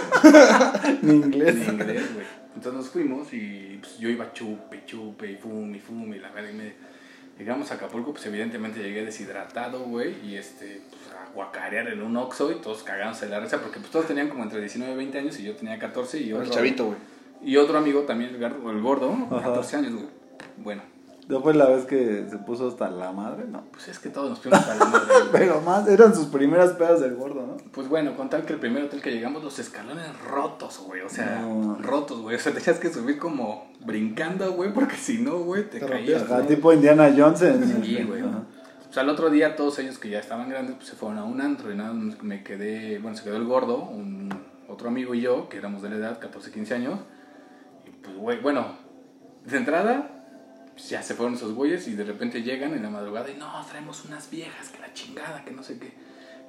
Ni inglés. en inglés, güey. Entonces nos fuimos y pues, yo iba chupe, chupe, y fume, y fume, y la verdad, y me... Llegamos a Acapulco, pues evidentemente llegué deshidratado, güey, y este, pues a guacarear en un Oxxo y todos cagándose de la risa, porque pues todos tenían como entre 19 y 20 años y yo tenía 14 y El otro... chavito, güey. Y otro amigo también, el el gordo, Ajá. 14 años, güey. Bueno, ¿No fue la vez que se puso hasta la madre? No. pues es que todos nos fuimos para la madre. [LAUGHS] Pero más, eran sus primeras pedas del gordo, ¿no? Pues bueno, con tal que el primer hotel que llegamos, los escalones rotos, güey. O sea, No. rotos, güey. O sea, tenías que subir como brincando, güey, porque si no, güey, te Te caías. Acá, tipo Indiana Jones en Sí, güey. O sea, el otro día todos ellos que ya estaban grandes, pues se fueron a un antro y nada, más me quedé, bueno, se quedó el gordo, un, otro amigo y yo, que éramos de la edad, 14, 15 años. Y pues, güey, bueno, de entrada, pues, ya se fueron esos güeyes y de repente llegan en la madrugada y no, traemos unas viejas, que la chingada, que no sé qué.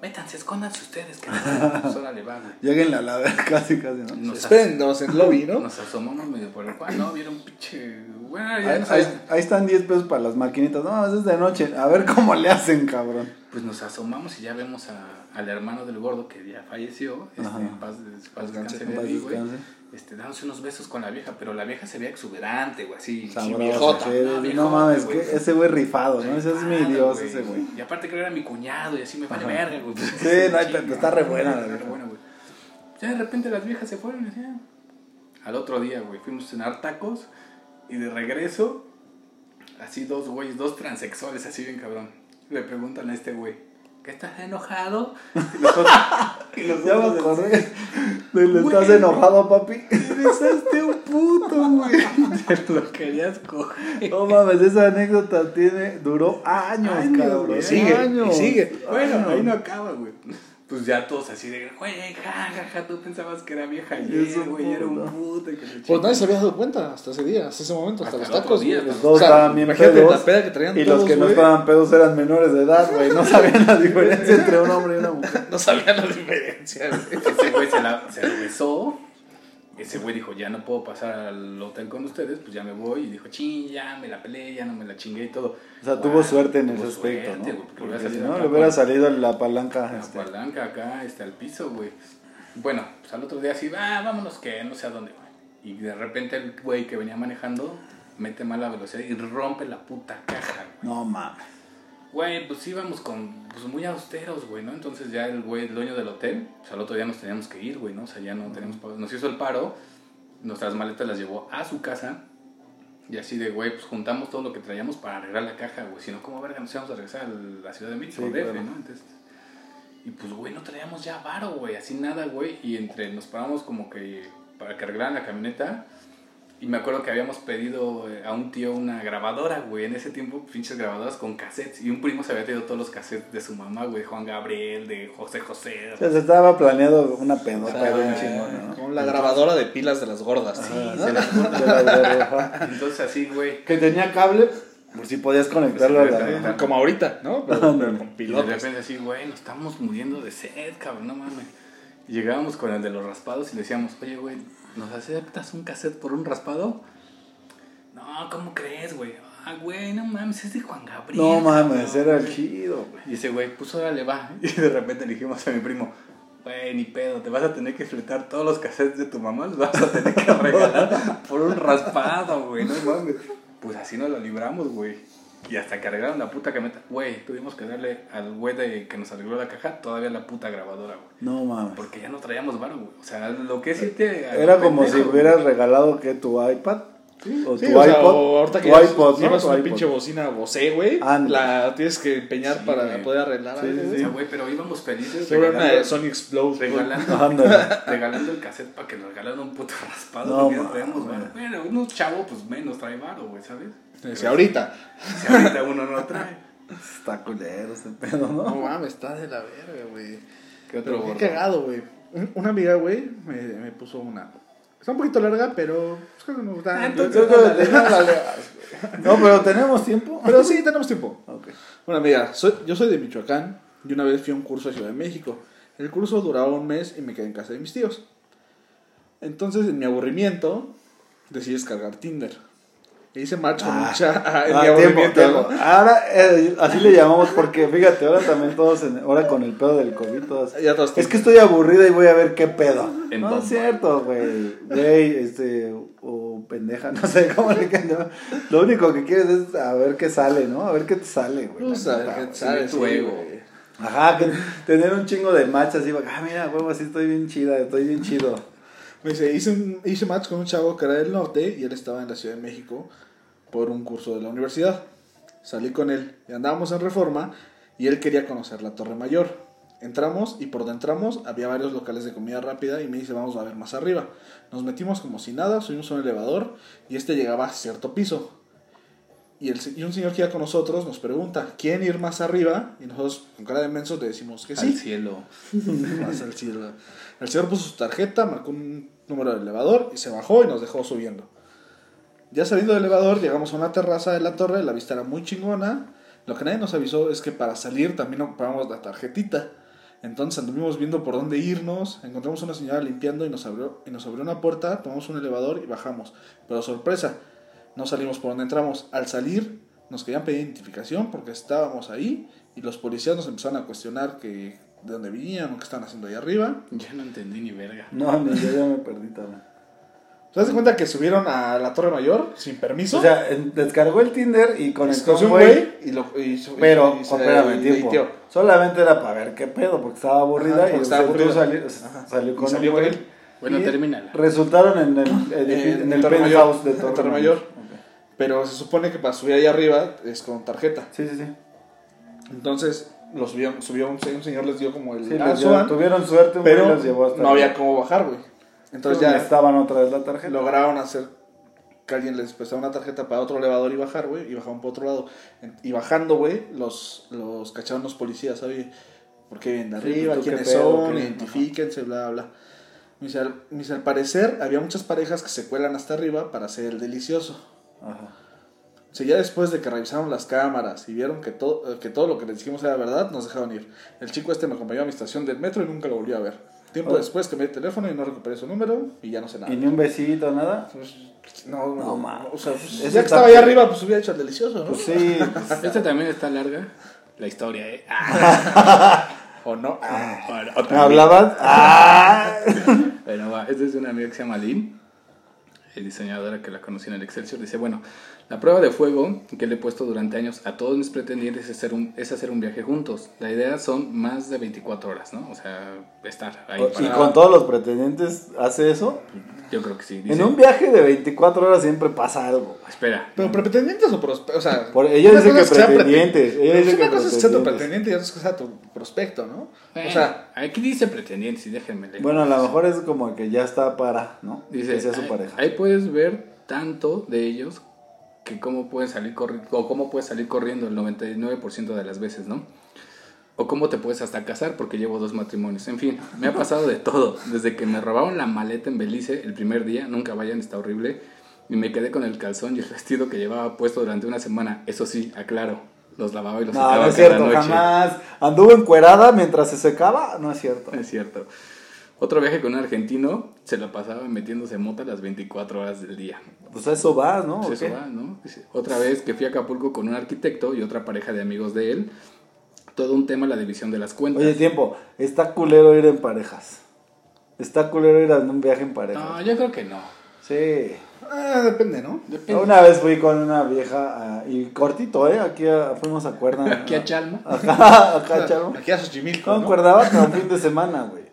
Métanse, escóndanse ustedes, que no, pues órale, va, güey. Lleguen la vez, [LAUGHS] casi, casi, ¿no? Nos, Espérennos en lobby, ¿no? nos asomamos medio por el cual, no, vieron pinche. Bueno, ya Ahí, ahí- ahí están 10 pesos para las maquinitas. No, es de noche. A ver cómo le hacen, cabrón. Pues nos asomamos y ya vemos a, al hermano del gordo que ya falleció, este, en paz, des- paz Descanse, descanse en de paz mí, güey. Este, dándose unos besos con la vieja, pero la vieja se veía exuberante, güey, así. Sabroso, viejota. sí, No, no, mames, güey. que ese güey rifado, ¿no? Ese es mi dios, ese güey. Y aparte creo que era mi cuñado y así me vale verga, güey. Sí, [LAUGHS] no hay pedo, está re buena la vieja. buena, güey. Ya de repente las viejas se fueron y decían. Al otro día, güey, fuimos a cenar tacos y de regreso, así dos güeyes, dos transexuales, así bien cabrón. Le preguntan a este güey, ¿qué estás enojado? [LAUGHS] Y nosotros, [LAUGHS] y Ya me nosotros acordé. ¿Le estás enojado, papi? A un puto, güey. [LAUGHS] Te lo querías coger. No mames, esa anécdota tiene, duró años, Años, cabrón. güey. Sigue, años. y sigue. Bueno, Años. ahí no acaba, güey. Pues ya todos así de, güey, jajaja, tú pensabas que era vieja Y ayer, güey, era un puto. y que la Pues nadie se había dado cuenta hasta ese día, hasta ese momento, hasta, Hasta los tacos. día, los dos estaban bien pedos, la peda que traían Y todos, los que no güey. estaban pedos eran menores de edad, güey. No sabían la diferencia entre un hombre y una mujer. No sabían la diferencia, güey. Ese güey se, la, se lo besó. Ese güey dijo, ya no puedo pasar al hotel con ustedes, pues ya me voy. Y dijo, ching, ya me la peleé, ya no me la chingué y todo. O sea, tuvo suerte en tuvo ese aspecto, ¿no? porque Porque si no, le hubiera salido la palanca. La este. palanca acá, este, al piso, güey. Bueno, pues al otro día así, ah, vámonos que no sé a dónde, güey. Y de repente el güey que venía manejando mete mala velocidad y rompe la puta caja, güey. No mames. Güey, pues íbamos con, pues muy austeros, güey, ¿no? Entonces ya el güey, el dueño del hotel, pues al otro día nos teníamos que ir, güey, ¿no? O sea, ya no teníamos, pa- nos hizo el paro, nuestras maletas las llevó a su casa y así de, güey, pues juntamos todo lo que traíamos para arreglar la caja, güey. Si no, ¿cómo verga nos íbamos a regresar a la Ciudad de México, Sí, DF, claro. ¿no? Entonces, y pues, güey, no traíamos ya varo, güey, así nada, güey. Y entre, nos paramos como que para que arreglaran la camioneta. Y me acuerdo que habíamos pedido eh, a un tío una grabadora, güey. En ese tiempo, pinches grabadoras con cassettes. Y un primo se había traído todos los cassettes de su mamá, güey. Juan Gabriel, de José José. O sea, se estaba planeado una pedota bien eh, ¿no? Con la grabadora de pilas de las gordas. Ajá, Sí, se la- de la- de la- ajá. Entonces así, güey. Que tenía cable, por si podías conectarlo a Pues, la. sí, Como ahorita, ¿no? Pero, pero con Y de pilotos. repente así, güey, nos estamos muriendo de sed, cabrón, no mames. Y llegábamos con el de los raspados y le decíamos, oye, güey, ¿nos aceptas un cassette por un raspado? No, ¿cómo crees, güey? Ah, güey, no mames, es de Juan Gabriel. No mames, cabrón". era el chido, güey. Y ese güey, pues órale, va. [LAUGHS] Y de repente le dijimos a mi primo, güey, ni pedo, te vas a tener que fletar todos los cassettes de tu mamá, los vas a tener que [LAUGHS] regalar por un raspado, güey, [LAUGHS] no mames. Pues así nos lo libramos, güey. Y hasta que arreglaron la puta camioneta, güey, tuvimos que darle al güey de que nos arregló la caja todavía la puta grabadora, güey. No mames. Porque ya no traíamos varo, güey. O sea, lo que es irte Era como si hubieras regalado que tu iPad. O Sí, tu o sea, iPod. o ahorita que tu iPod, ¿no? llevas Tu una iPod. pinche bocina Bose, güey, la tienes que empeñar Sí, para güey. poder arreglar. Sí, algo, sí, O güey. sea, güey, pero íbamos felices Seguro una de Sony Explode. regalando, [LAUGHS] regalando el cassette para que nos regalaran un puto raspado. No, traemos varo. Bueno, unos chavos, pues menos trae varo, güey, ¿sabes? Si ahorita. Si ahorita uno no trae. Está culero ese pedo, No ¿no? mames, está de la verga, güey. ¿Qué otro Pero qué cagado, güey. Un- Una amiga, güey, me, me puso una. Está un poquito larga, pero. pues, creo que nos da- entonces- No, pero tenemos tiempo. Pero sí, tenemos tiempo. Bueno, amiga, soy, yo soy de Michoacán y una vez fui a un curso a Ciudad de México. El curso duraba un mes y me quedé en casa de mis tíos. Entonces, en mi aburrimiento, decidí descargar Tinder. E hice match con Ah, un chat. en Ah, tiempo, tiempo. Ahora, eh, así le llamamos porque, fíjate, ahora también todos, en- ahora con el pedo del COVID, todos. Ya todos Es que estoy aburrida y voy a ver qué pedo. En no bomba. es cierto, güey. Güey, este, o pendeja, [LAUGHS] no sé cómo le queda. Lo único que quieres es a ver qué sale, ¿no? A ver qué te sale, güey. Pues, a ver qué güey. sale, tu ego. Ajá, que tener un chingo de match así, ah, mira, huevo, así estoy bien chida, estoy bien chido. Me dice, hice, un, hice match con un chavo que era del norte y él estaba en la Ciudad de México por un curso de la universidad. Salí con él y andábamos en reforma y él quería conocer la Torre Mayor. Entramos y por donde entramos había varios locales de comida rápida y me dice vamos a ver más arriba. Nos metimos como si nada, subimos a un elevador y este llegaba a cierto piso. Y, el, y un señor que iba con nosotros nos pregunta, ¿quieren ir más arriba? Y nosotros con cara de mensos le decimos que sí. Al cielo. [LAUGHS] Más al cielo. El señor puso su tarjeta, marcó un número del elevador y se bajó y nos dejó subiendo. Ya saliendo del elevador, llegamos a una terraza de la torre, la vista era muy chingona. Lo que nadie nos avisó es que para salir también ocupábamos la tarjetita. Entonces anduvimos viendo por dónde irnos, encontramos una señora limpiando y nos abrió, y nos abrió una puerta, tomamos un elevador y bajamos. Pero sorpresa, no salimos por donde entramos. Al salir nos querían pedir identificación porque estábamos ahí y los policías nos empezaron a cuestionar que de dónde venían o qué estaban haciendo ahí arriba. Ya no entendí ni verga. No, ni yo ya me perdí también. ¿Te das cuenta que subieron a la Torre Mayor sin permiso? O sea, descargó el Tinder y conectó un güey. y lo y, y- Pero, y espérame, tiempo. Solamente era para ver qué pedo, porque estaba aburrida Ajá, y estaba aburrida. salió con salió con güey. él. Bueno, Y termínala. Resultaron en el, en el Torre penthouse Mayor, de Torre Mayor. Pero se supone que para subir ahí arriba es con tarjeta. Sí, sí, sí. Entonces lo subió, subió un, un señor, les dio como el Sí, ah, suban, tuvieron suerte, un pero los llevó hasta no había cómo bajar, güey. Entonces ya estaban otra vez la tarjeta. lograron hacer que alguien les prestara una tarjeta para otro elevador y bajar, güey, y bajaban por otro lado. Y bajando, güey, los, los cacharon los policías, ¿sabes? ¿por qué vienen de Sí, arriba? ¿tú qué ¿Quiénes pedo? son? Identifíquense, bla, bla. Dice, al, dice, al parecer había muchas parejas que se cuelan hasta arriba para hacer el delicioso. Ajá. O sea, ya después de que revisaron las cámaras y vieron que, todo que todo lo que les dijimos era verdad, nos dejaron ir. El chico este me acompañó a mi estación del metro y nunca lo volví a ver. Tiempo Oh. después que me di el teléfono y no recuperé su número y ya no sé nada. ¿Y ni un besito, nada? Pues, no, No, no. O sea, pues, ya que está estaba ahí arriba, pues hubiera hecho el delicioso, ¿no? Pues sí. [LAUGHS] pues, Esta también está larga, la historia, ¿eh? [LAUGHS] ¿O no? Bueno, ¿Me otra hablabas? ¡Ah! Bueno, va, esta es de una amiga que se llama Lynn, es diseñadora que la conocí en el Excelsior. Dice, bueno, la prueba de fuego que le he puesto durante años a todos mis pretendientes es hacer un, es hacer un viaje juntos. La idea son más de 24 horas, ¿no? O sea, estar ahí ¿Y para... con todos los pretendientes hace eso? Yo creo que sí. Dice, En un viaje de 24 horas siempre pasa algo. Espera, Pero pretendientes o prospectos, o sea... Por- ella dice que pretendientes, preten- ella dice una que cosa es que sea tu pretendientes. pretendiente y otra cosa es tu prospecto, ¿no? eh, O sea, aquí dice pretendientes y déjenme leer. Bueno, a lo mejor es como que ya está para, ¿no? Dice, que sea su ahí, pareja. ahí puedes ver tanto de ellos que cómo pueden salir o cómo puedes salir corriendo el 99% de las veces, ¿no? O cómo te puedes hasta casar porque llevo dos matrimonios. En fin, me ha pasado de todo. Desde que me robaron la maleta en Belice el primer día, nunca vayan, está horrible. Y me quedé con el calzón y el vestido que llevaba puesto durante una semana. Eso sí, aclaro, los lavaba y los No, secaba no es cierto, noche. jamás. ¿Anduvo encuerada mientras se secaba? No es cierto. Es cierto. Otro viaje con un argentino se la pasaba metiéndose mota las 24 horas del día. Pues a eso vas, ¿no? ¿O Pues eso va, ¿no? Otra vez que fui a Acapulco con un arquitecto y otra pareja de amigos de él. Todo un tema la división de las cuentas. Oye, tiempo, está culero ir en parejas. Está culero ir en un viaje en parejas. no, yo creo que no. Sí. ah, depende, ¿no? Depende. Una vez fui con una vieja ah, y cortito, ¿eh? Aquí ah, fuimos a Cuerna. [LAUGHS] Aquí a Chalma. Acá, acá, [LAUGHS] Chalma. Aquí a Xochimilco, No, ¿no? Cuernavaca un fin de semana, güey.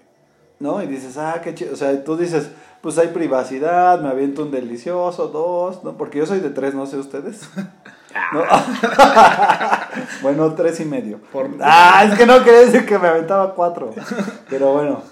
¿No? Y dices, ah, qué chido. O sea, tú dices, pues hay privacidad, me aviento un delicioso, dos, ¿no? Porque yo soy de tres, no sé ustedes. ¿No? [LAUGHS] bueno, tres y medio. Por- Ah, es que no quería decir que me aventaba cuatro. Pero bueno.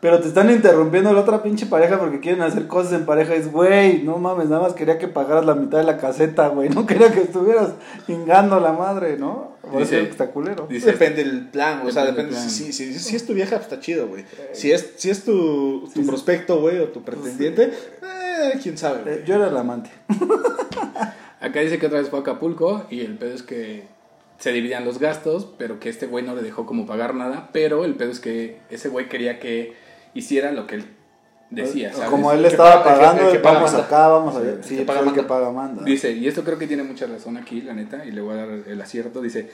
Pero te están interrumpiendo la otra pinche pareja porque quieren hacer cosas en pareja. Es, güey, no mames, nada más quería que pagaras la mitad de la caseta, güey. [LAUGHS] No quería que estuvieras chingando la madre, ¿no? Por Dice- eso está culero. Dice, Depende del plan, o sea, Depende Si, plan. si, si, si es tu vieja, pues está chido, güey. Si es, si es tu, tu prospecto, güey, o tu pretendiente, eh, quién sabe. Eh, yo era el amante. [LAUGHS] acá dice que otra vez fue a Acapulco y el pedo es que se dividían los gastos, pero que este güey no le dejó como pagar nada. Pero el pedo es que ese güey quería que hiciera lo que él decía, ¿sabes? Como él estaba paga- el que- pagando, el que paga vamos manda. acá, vamos allá. el Sí, que pues paga el que manda. paga manda. Dice, y esto creo que tiene mucha razón aquí, la neta, y le voy a dar el acierto. Dice,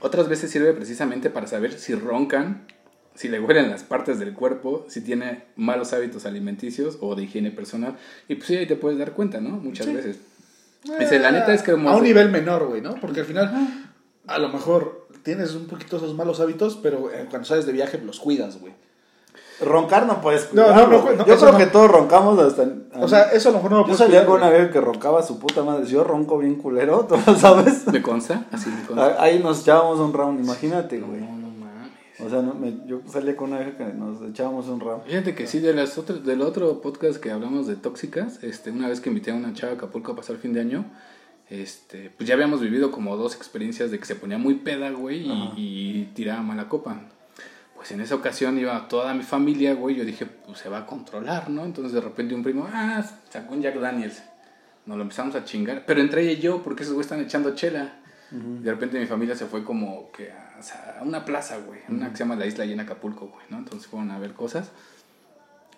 otras veces sirve precisamente para saber si roncan, si le huelen las partes del cuerpo, si tiene malos hábitos alimenticios o de higiene personal. Y pues sí, ahí te puedes dar cuenta, ¿no? Muchas veces. Dice, la neta es que... como A un nivel menor, güey, ¿no? Porque al final, a lo mejor tienes un poquito esos malos hábitos, pero eh, cuando sales de viaje los cuidas, güey. Roncar no puedes No, no, no, no, Yo creo no. que todos roncamos hasta... O sea, eso a lo mejor no lo yo puedes salía cuidar, con una vieja que roncaba a su puta madre. Yo ronco bien culero, [LAUGHS] tú lo sabes. ¿Me consta? Así me consta. Ahí nos echábamos un round, imagínate, güey. No, no mames. O sea, no, me- yo salía con una vieja que nos echábamos un round. Fíjate que sí, de las otras, del otro podcast que hablamos de tóxicas, este, una vez que invité a una chava a Acapulco a pasar fin de año, este, pues ya habíamos vivido como dos experiencias de que se ponía muy peda, güey, y, y tiraba mala copa. Pues en esa ocasión iba toda mi familia, güey, yo dije, pues se va a controlar, ¿no? Entonces de repente un primo, ah, sacó un Jack Daniels. Nos lo empezamos a chingar, pero entre ella y yo, porque esos güeyes están echando chela. De repente mi familia se fue como que a, o sea, a una plaza, güey, una que se llama la isla allí en Acapulco, güey, ¿no? Entonces fueron a ver cosas.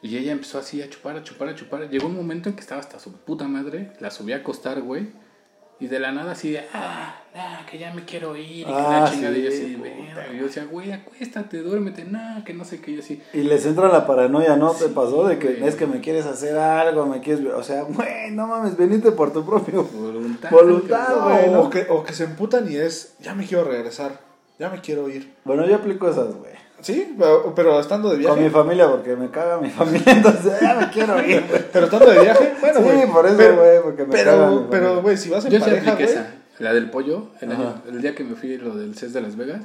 Y ella empezó así a chupar, a chupar, a chupar. Llegó un momento en que estaba hasta su puta madre, la subí a acostar, güey. Y de la nada así de, ah, ah, que ya me quiero ir. Y que Ah, la chingada. sí, y yo así, puta. "Verga". Y yo decía, güey, acuéstate, duérmete, no, que no sé qué. Y yo así, Y les entra la paranoia, ¿no? ¿Te pasó? De que güey. es que me quieres hacer algo, me quieres... O sea, güey, no mames, venite por tu propio... voluntad. Voluntad, güey, ¿no? o, que, o que se emputan y es, ya me quiero regresar, ya me quiero ir. Bueno, yo aplico esas, güey. Sí, pero, pero estando de Con mi viaje. familia, porque me caga mi [LAUGHS] familia, entonces ya me quiero ir. Pero estando de viaje, bueno, Sí, güey. por eso, güey, porque me caga Pero, familia. pero, güey, si vas en Yo sí pareja, güey. la del pollo, el, año- el día que me fui lo del CES de Las Vegas.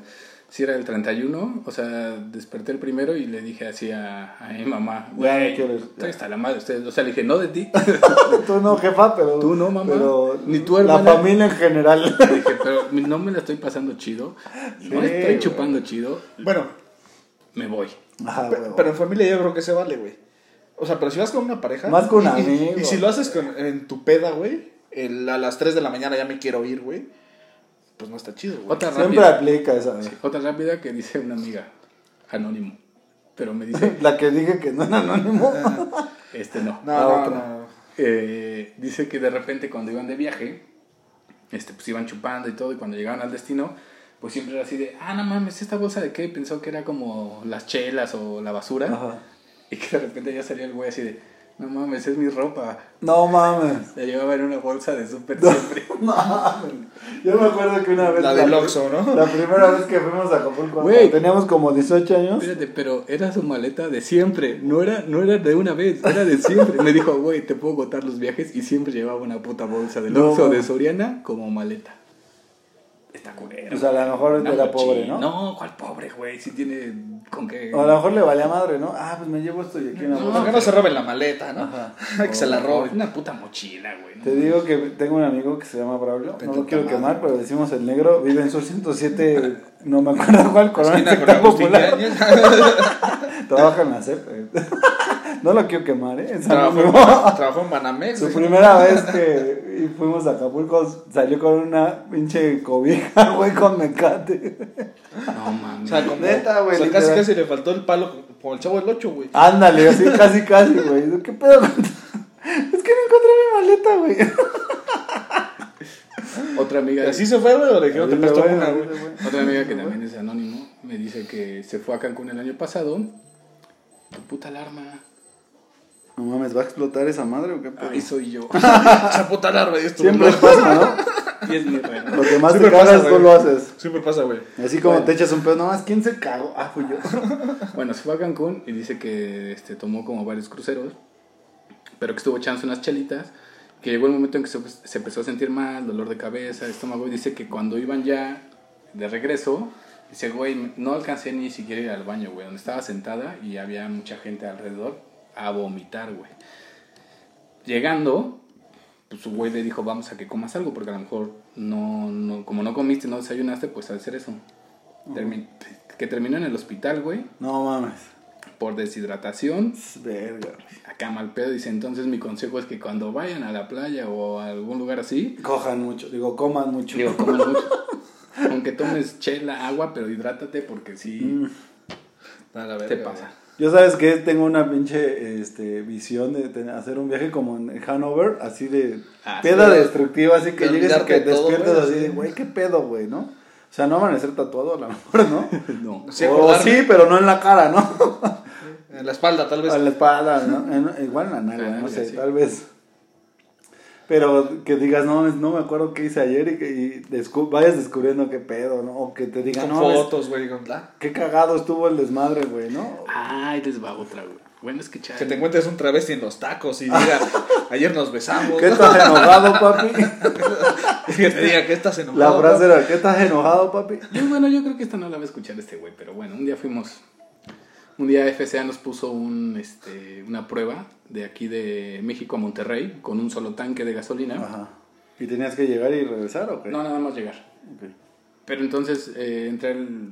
si era el 31, o sea, desperté el primero y le dije así a, a mi mamá, güey, hasta la madre, ustedes, o sea, le dije, no de ti, [LAUGHS] Tú no, jefa, pero. Tú no, mamá. Pero Ni tu La hermana. familia en general. Le dije, pero no me la estoy pasando chido, no Sí, estoy chupando chido, Bueno, me voy. Ajá, pe- huevo. pero en familia yo creo que se vale, güey. O sea, pero si vas con una pareja. Más con y- y- amigos. Y, si lo haces con, en tu peda, güey, el- a las 3 de la mañana ya me quiero ir, güey. Pues no está chido, güey. Otra Siempre rápida, aplica esa. sí, otra rápida que dice una amiga, anónimo, pero me dice, [LAUGHS] La que dije que no era anónimo. [LAUGHS] este no. No, La no, otra. no. Eh, dice que de repente cuando iban de viaje, este, pues iban chupando y todo, y cuando llegaban al destino, pues siempre era así de, ah, no mames, ¿esta bolsa de qué? Pensó que era como las chelas o la basura, Ajá. y que de repente ya salía el güey así de, no mames, es mi ropa. No mames. [LAUGHS] La llevaba en una bolsa de súper siempre. No [LAUGHS] mames. Yo me acuerdo que una vez. La del Oxxo, ¿no? La primera vez que fuimos a Acapulco, Güey. teníamos como 18 años. Espérate, pero era su maleta de siempre, no era, no era de una vez, era de siempre. Me dijo, güey, te puedo contar los viajes, y siempre llevaba una puta bolsa de No, Oxxo de. Soriana como maleta. Está culero. O sea, a lo mejor Una era pobre, ¿no? No, ¿cuál pobre, güey? Si tiene con qué. O a lo mejor le valía madre, ¿no? Ah, pues me llevo esto y aquí No, ¿Por bolsa. qué no se roben la maleta, no? Ajá. [LAUGHS] Que se la roben. una puta mochila, güey. ¿no? Te digo que tengo un amigo que se llama Braulio. No Vete lo quiero quemar, pero decimos el negro. Vive en Sur 107. [LAUGHS] No me acuerdo cuál, Corona Esquina con Agustín Popular. [LAUGHS] Trabaja en la CEP. No lo quiero quemar, ¿eh? Trabajó en, Banamex. Su primera vez que fuimos a Acapulco salió con una pinche cobija, [LAUGHS] güey, con mecate. No mames. O sea, como, Neta, güey, o sea, casi casi le faltó el palo como el chavo del 8, güey. Ándale, así casi, casi, güey. ¿Qué pedo? con- Es que no encontré mi maleta, güey. Otra amiga. ¿Y así se fue, güey? O le dijeron, te güey, una, güey. Otra amiga que también es anónimo me dice que se fue a Cancún el año pasado. Tu puta alarma. No mames, ¿va a explotar esa madre o qué pedo? Ahí soy yo. [LAUGHS] Y esto. Siempre pasa, ¿no? y es mi reloj. Lo que más Siempre te cagas, tú lo haces. Siempre pasa, güey. Así como Bueno. te echas un pedo, no más, ¿quién se cagó? Ah, fui yo. [LAUGHS] Bueno, se fue a Cancún y dice que este, tomó como varios cruceros, pero que estuvo echándose unas chelitas, que llegó el momento en que se, se empezó a sentir mal, dolor de cabeza, estómago, y dice que cuando iban ya de regreso, dice, güey, no alcancé ni siquiera ir al baño, güey, donde estaba sentada y había mucha gente alrededor a vomitar, güey. Llegando, pues su güey le dijo, vamos a que comas algo, porque a lo mejor no, no como no comiste, no desayunaste, pues al hacer eso. Termi- que terminó en el hospital, güey No mames. por deshidratación, Verga. acá mal pedo. Dice, entonces mi consejo es que cuando vayan a la playa o a algún lugar así, Cojan mucho, digo, coman mucho. digo, coman mucho. [LAUGHS] Aunque tomes chela, agua, pero hidrátate porque si Mm. A la verga, te pasa. Yo sabes que tengo una pinche este, visión de ten- hacer un viaje como en Hanover, así de Ah, piedra sí. destructiva, así que llegues y que de todo, despiertes güey, así sí. de, güey, qué pedo, güey, ¿no? O sea, no amanecer tatuado a lo [LAUGHS] mejor, ¿no? No. Sí, o acordarme. sí, pero no en la cara, ¿no? [LAUGHS] En la espalda, tal vez. A la espalda, ¿no? En- igual en la nalga, Ah, no sé, sí. tal vez. Pero que digas, no, no me acuerdo qué hice ayer y que y descu- vayas descubriendo qué pedo, ¿no? O que te digan, Con no, fotos, güey. con- ah, qué cagado estuvo el desmadre, güey, ¿no? Ay, les va otra, güey. Bueno, es que chale. Que te encuentres un travesti en los tacos y diga, ayer nos besamos. ¿Qué estás enojado, papi? [LAUGHS] que te diga, ¿qué estás enojado? La frase era, ¿qué estás enojado, papi? Yo, bueno, yo creo que esta no la va a escuchar este güey, pero bueno, un día fuimos, un día FCA nos puso un, este, una prueba de aquí de México a Monterrey con un solo tanque de gasolina. Ajá. ¿Y tenías que llegar y regresar o qué? No, nada más llegar. Pero entonces, eh, entre el,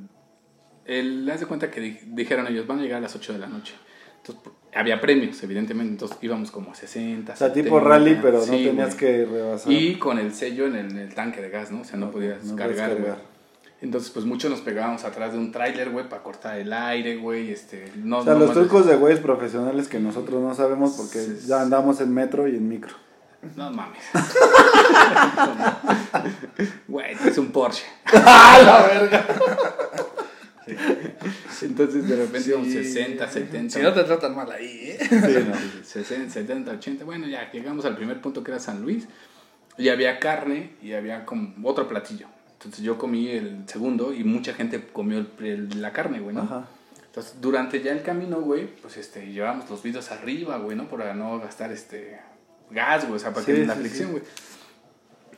el... Haz de cuenta que di- dijeron ellos, van a llegar a las 8 de la noche. Entonces, había premios, evidentemente, entonces íbamos como a 60, O sea, tipo 70. rally, pero no tenías güey. que rebasar. Y con el sello en el, en el tanque de gas, ¿no? O sea, no podías no cargar. Entonces, pues muchos nos pegábamos atrás de un tráiler, güey, para cortar el aire, güey, este... No, O sea, no los trucos de güeyes profesionales que nosotros no sabemos porque Sí. ya andamos en metro y en micro. No mames. Güey, es un Porsche. [LAUGHS] ¡Ah, la verga! Entonces, de repente íbamos Sí. 60, 70. Si no te tratan mal ahí, ¿eh? Sí, no. 60, 70, 80. Bueno, ya llegamos al primer punto que era San Luis. Y había carne y había como otro platillo. Entonces yo comí el segundo y mucha gente comió el- el- la carne, güey, ¿no? Ajá. Entonces durante ya el camino, güey, pues este, llevábamos los vidrios arriba, güey, ¿no? Para no gastar este gas, güey, o sea, para Sí, que la sí, fricción, güey.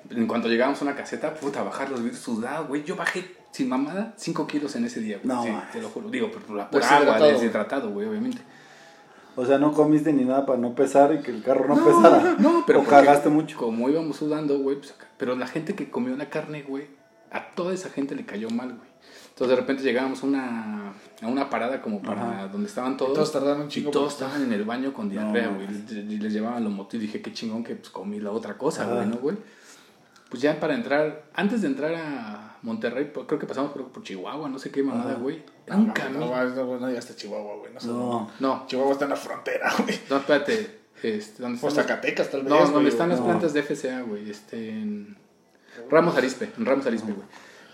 En cuanto llegamos a una caseta, puta, bajar los vidrios sudados, güey. Yo bajé sin mamada, 5 kilos en ese día, güey. No, Sí, te lo juro. Digo, por, la por Deshidratado, agua, güey. deshidratado, güey, obviamente. O sea, no comiste ni nada para no pesar y que el carro no, pesara. No, pero o cagaste mucho. Como íbamos sudando, güey, pues acá- Pero la gente que comió la carne, güey, a toda esa gente le cayó mal, güey. Entonces de repente llegábamos a una, a una parada como para Ajá. donde estaban todos. Todos tardaron un y todos estaban en el baño con diarrea, No, güey. y les llevaban los motos y dije, qué chingón que pues, comí la otra cosa, güey, ¿no, güey? Pues ya para entrar, antes de entrar a Monterrey, pues, creo que pasamos por, por Chihuahua, no sé qué mamada, güey. Era No, un no, camino. no, no, no, ya está Chihuahua, güey. No, sé. No. No, Chihuahua está en la frontera, [LAUGHS] güey. no, espérate. Este, ¿dónde los- Zacatecas, tal vez. No, donde están las plantas de FCA, güey. Este, en Ramos Arispe, Ramos Arispe, güey.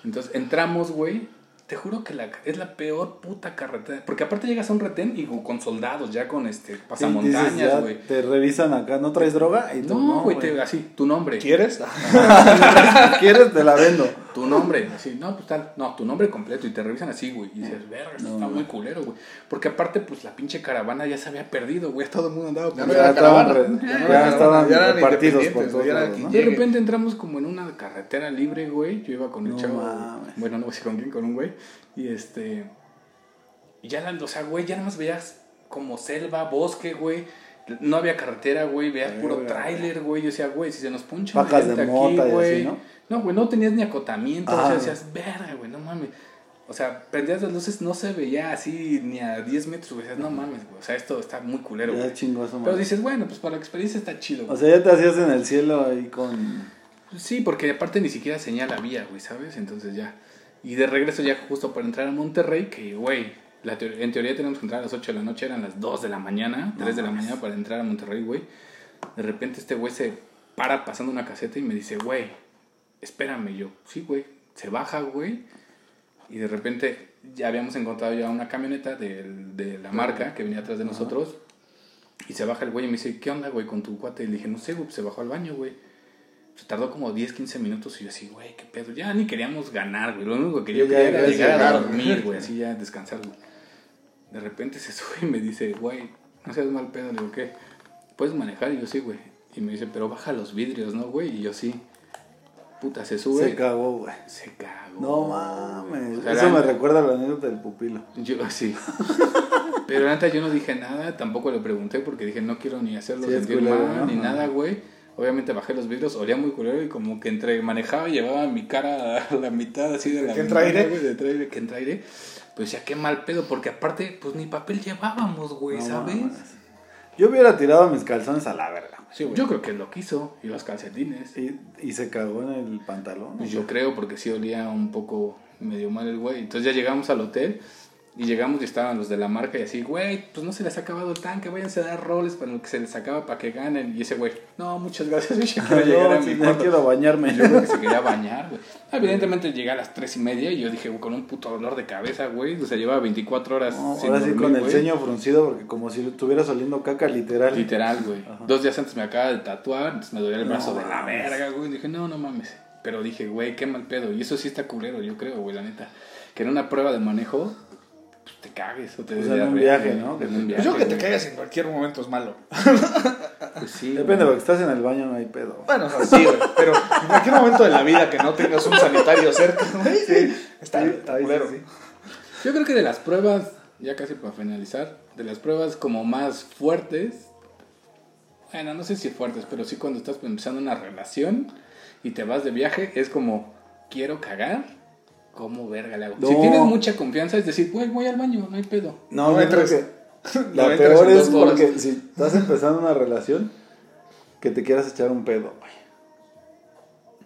Entonces entramos, güey. Te juro que la, es la peor puta carretera. Porque aparte llegas a un retén y con soldados, ya con este pasamontañas, güey. Te revisan acá, ¿no traes droga? Y tú, No, güey, te- así, tu nombre. ¿Quieres? [LAUGHS] [LAUGHS] Quieres, te la vendo. Tu nombre, así, no, pues tal, no, tu nombre completo y te revisan así, güey. Y dices, verga, No, está no. muy culero, güey. Porque aparte, pues la pinche caravana ya se había perdido, güey. Todo el mundo andaba por Ya estaban, ya ya era estaban caravana, ya eran repartidos por todos lados, aquí. De repente entramos como en una carretera libre, güey. Yo iba con el chavo. mames. Bueno, no sé con quién, con un güey. Y este. Y ya, la- o sea, güey, ya nada más veías como selva, bosque, güey. No había carretera, güey. Veías puro tráiler, güey. Yo decía, güey, si se nos poncha una Vacas de llanta mota y así, ¿no? No, güey, no tenías ni acotamiento. o Ah. sea, decías, verga, güey, no mames. O sea, prendías las luces, no se veía así ni a 10 metros, güey. Decías, no mames, güey. O sea, esto está muy culero, güey. Pero dices, bueno, pues para la experiencia está chido, O güey. sea, ya te hacías en el cielo ahí con... Sí, porque aparte ni siquiera señala vía, güey, ¿sabes? Entonces ya. Y de regreso ya justo para entrar a Monterrey, que, güey, en teoría tenemos que entrar a las 8 de la noche, eran las 2 de la mañana, 3 de la mañana para entrar a Monterrey, güey. De repente este güey se para pasando una caseta y me dice, güey, espérame. Yo, sí, güey. Se baja, güey. Y de repente ya habíamos encontrado ya una camioneta del- de la marca que venía atrás de nosotros. Y se baja el güey y me dice, ¿qué onda, güey, con tu cuate? Y le dije, no sé, güey, pues se bajó al baño, güey. Se tardó como 10, 15 minutos y yo así, güey, qué pedo. Ya ni queríamos ganar, güey. Lo único que quería, Ya, era ya llegar a llegar, dormir, güey, así ya [LAUGHS] descansar, güey. De repente se sube y me dice, güey, no seas mal pedo. Le digo, ¿qué? ¿Puedes manejar? Y yo sí, güey. Y me dice, pero baja los vidrios, ¿no, güey? Y yo sí. Puta, se sube. Se cagó, güey. Se cagó. No mames. O sea, Eso me recuerda a la anécdota del pupilo. Yo sí. [LAUGHS] Pero la neta yo no dije nada, tampoco le pregunté porque dije no quiero ni hacerlo Sí, sentir culero, mal ¿no? ni nada, güey. Obviamente bajé los vidrios, olía muy culero y como que entre manejaba y llevaba mi cara a la mitad así de la que entra aire? güey, de aire, que entra aire. Pues ya qué mal pedo, porque aparte pues ni papel llevábamos, güey, No ¿sabes? mames. Yo hubiera tirado mis calzones a la verga. Sí, güey. Yo creo que lo quiso y los calcetines. Y, y se cagó en el pantalón. Pues yo creo, porque sí olía un poco medio mal el güey. Entonces ya llegamos al hotel y llegamos y estaban los de la marca y así, güey, pues no se les ha acabado el tanque, váyanse a dar roles para lo que se les acaba para que ganen. Y ese güey, no, muchas gracias, [LAUGHS] yo quiero [LAUGHS] llegar a no, mi quiero bañarme. Yo creo que se quería bañar, güey. [LAUGHS] Evidentemente llegué a las tres y media y yo dije, güey, con un puto dolor de cabeza, güey. O sea, llevaba 24 horas No, sin ahora sí con el ceño fruncido porque como si estuvieras oliendo caca literal. Literal, güey. Ajá. Dos días antes me acaba de tatuar, entonces me dolía el No brazo de la verga, güey. Dije, no, no mames. Pero dije, güey, qué mal pedo. Y eso sí está culero, yo creo, güey, la neta. Que en una prueba de manejo, pues, te cagues o te O sea, en un viaje. ¿no? En un viaje, Pues yo que te caigas en cualquier momento es malo. Pues sí. Depende, güey. porque estás en el baño no hay pedo. Bueno, o sea, sí, güey. Pero en cualquier momento de la vida que no tengas un sanitario cerca, güey. Está, Sí, está ahí sí, culero. sí. Yo creo que de las pruebas, ya casi para finalizar, de las pruebas como más fuertes, bueno, no sé si fuertes, pero sí cuando estás empezando una relación y te vas de viaje, es como, quiero cagar, ¿cómo verga le hago? Si tienes mucha confianza, es decir, güey, voy al baño, no hay pedo. No, No No [LAUGHS] la peor es horas. porque si estás empezando una relación, que te quieras echar un pedo, güey.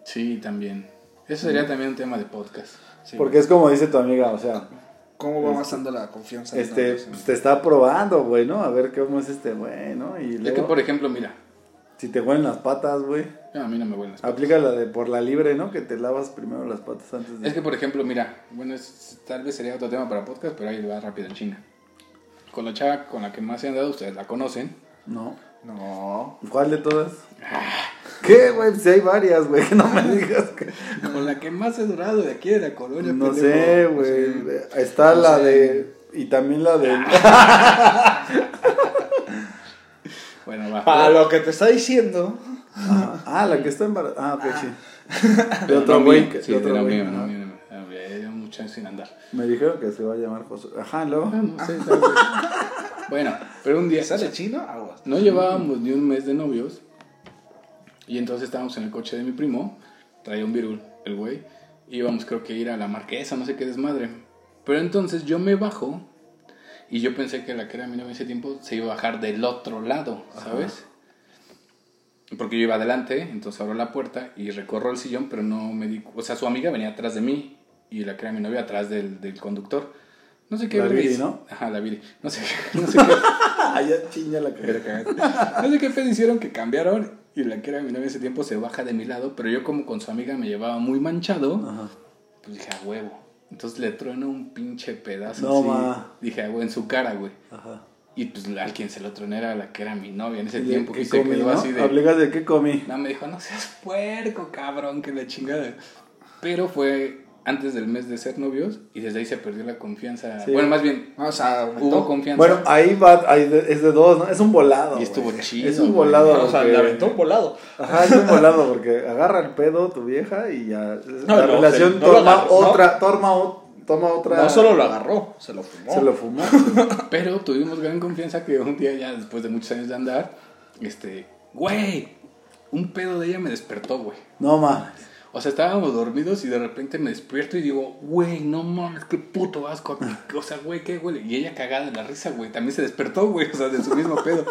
Sí, también. Eso sería también un tema de podcast. Sí. Porque es como dice tu amiga, o sea, ¿Cómo va avanzando la confianza? este, te está probando, güey, ¿no? A ver cómo es este güey, ¿no? Y Es luego, que, por ejemplo, mira, si te huelen las patas, güey, no, a mí no me huelen las aplica la de por la libre, ¿no? Que te lavas primero las patas antes de... Es que, por ejemplo, mira, bueno, es- tal vez sería otro tema para podcast, pero ahí va rápido en China. Con la chava con la que más se han dado, ustedes la conocen. No. No. ¿Cuál de todas? ¿Qué, güey? Si hay varias, güey, que no me digas que... Con la que más he durado de aquí de la colonia. No sé, No güey. sé. Está No la sé. de... Y también la de... [LAUGHS] Bueno, va. Para lo que te está diciendo. Ajá. Ah, la que está embarazada. Ah, ok, sí. De Pero otro güey. Sí, de de otro güey. años sin andar. Me dijeron que se va a llamar José. Ajá, luego. Ah, no sé. Bueno, pero un día ¿Sale chino? Aguas. no llevábamos ni un mes de novios y entonces estábamos en el coche de mi primo, traía un virul, el güey, íbamos creo que ir a la marquesa, no sé qué desmadre. Pero entonces yo me bajo y yo pensé que la que era mi novia en ese tiempo se iba a bajar del otro lado, ¿sabes? Porque yo iba adelante, entonces abro la puerta y recorro el sillón, pero no me di... O sea, su amiga venía atrás de mí y la que era mi novia atrás del, del conductor. No sé qué... La Viri, ¿no? Ajá, la Viri. No sé, no sé qué... [LAUGHS] Ay, ya chinga la cara. No sé qué pedo hicieron que cambiaron y la que era mi novia ese tiempo se baja de mi lado, pero yo como con su amiga me llevaba muy manchado, Ajá. pues dije a huevo. Entonces le trueno un pinche pedazo No, así. ma. Dije a huevo en su cara, güey. Ajá. Y pues al quien se lo troné era la que era mi novia en ese ¿Y tiempo ¿Qué y se comí, quedó no? así de... Obligas de qué comí. No, me dijo, no seas puerco, cabrón, que la chingada. Pero fue antes del mes de ser novios y desde ahí se perdió la confianza. Sí. Bueno, más bien, O sea, hubo confianza. Bueno, ahí va, ahí es de dos, ¿no? Es un volado. Y estuvo chido, Es un güey. volado. o sea, le aventó un volado. Ajá, es un volado porque agarra el pedo tu vieja y ya. No, la no, relación se- no lo toma agarró, ¿no? otra, toma, o- toma otra. No solo lo agarró, se lo fumó. Se lo fumó. [LAUGHS] Pero tuvimos gran confianza que un día ya después de muchos años de andar, este, güey, un pedo de ella me despertó, güey. No más. O sea, estábamos dormidos y de repente me despierto y digo, güey, no mames, qué puto asco. O sea, güey, qué huele. Y ella cagada de la risa, güey. También se despertó, güey, o sea, de su mismo pedo.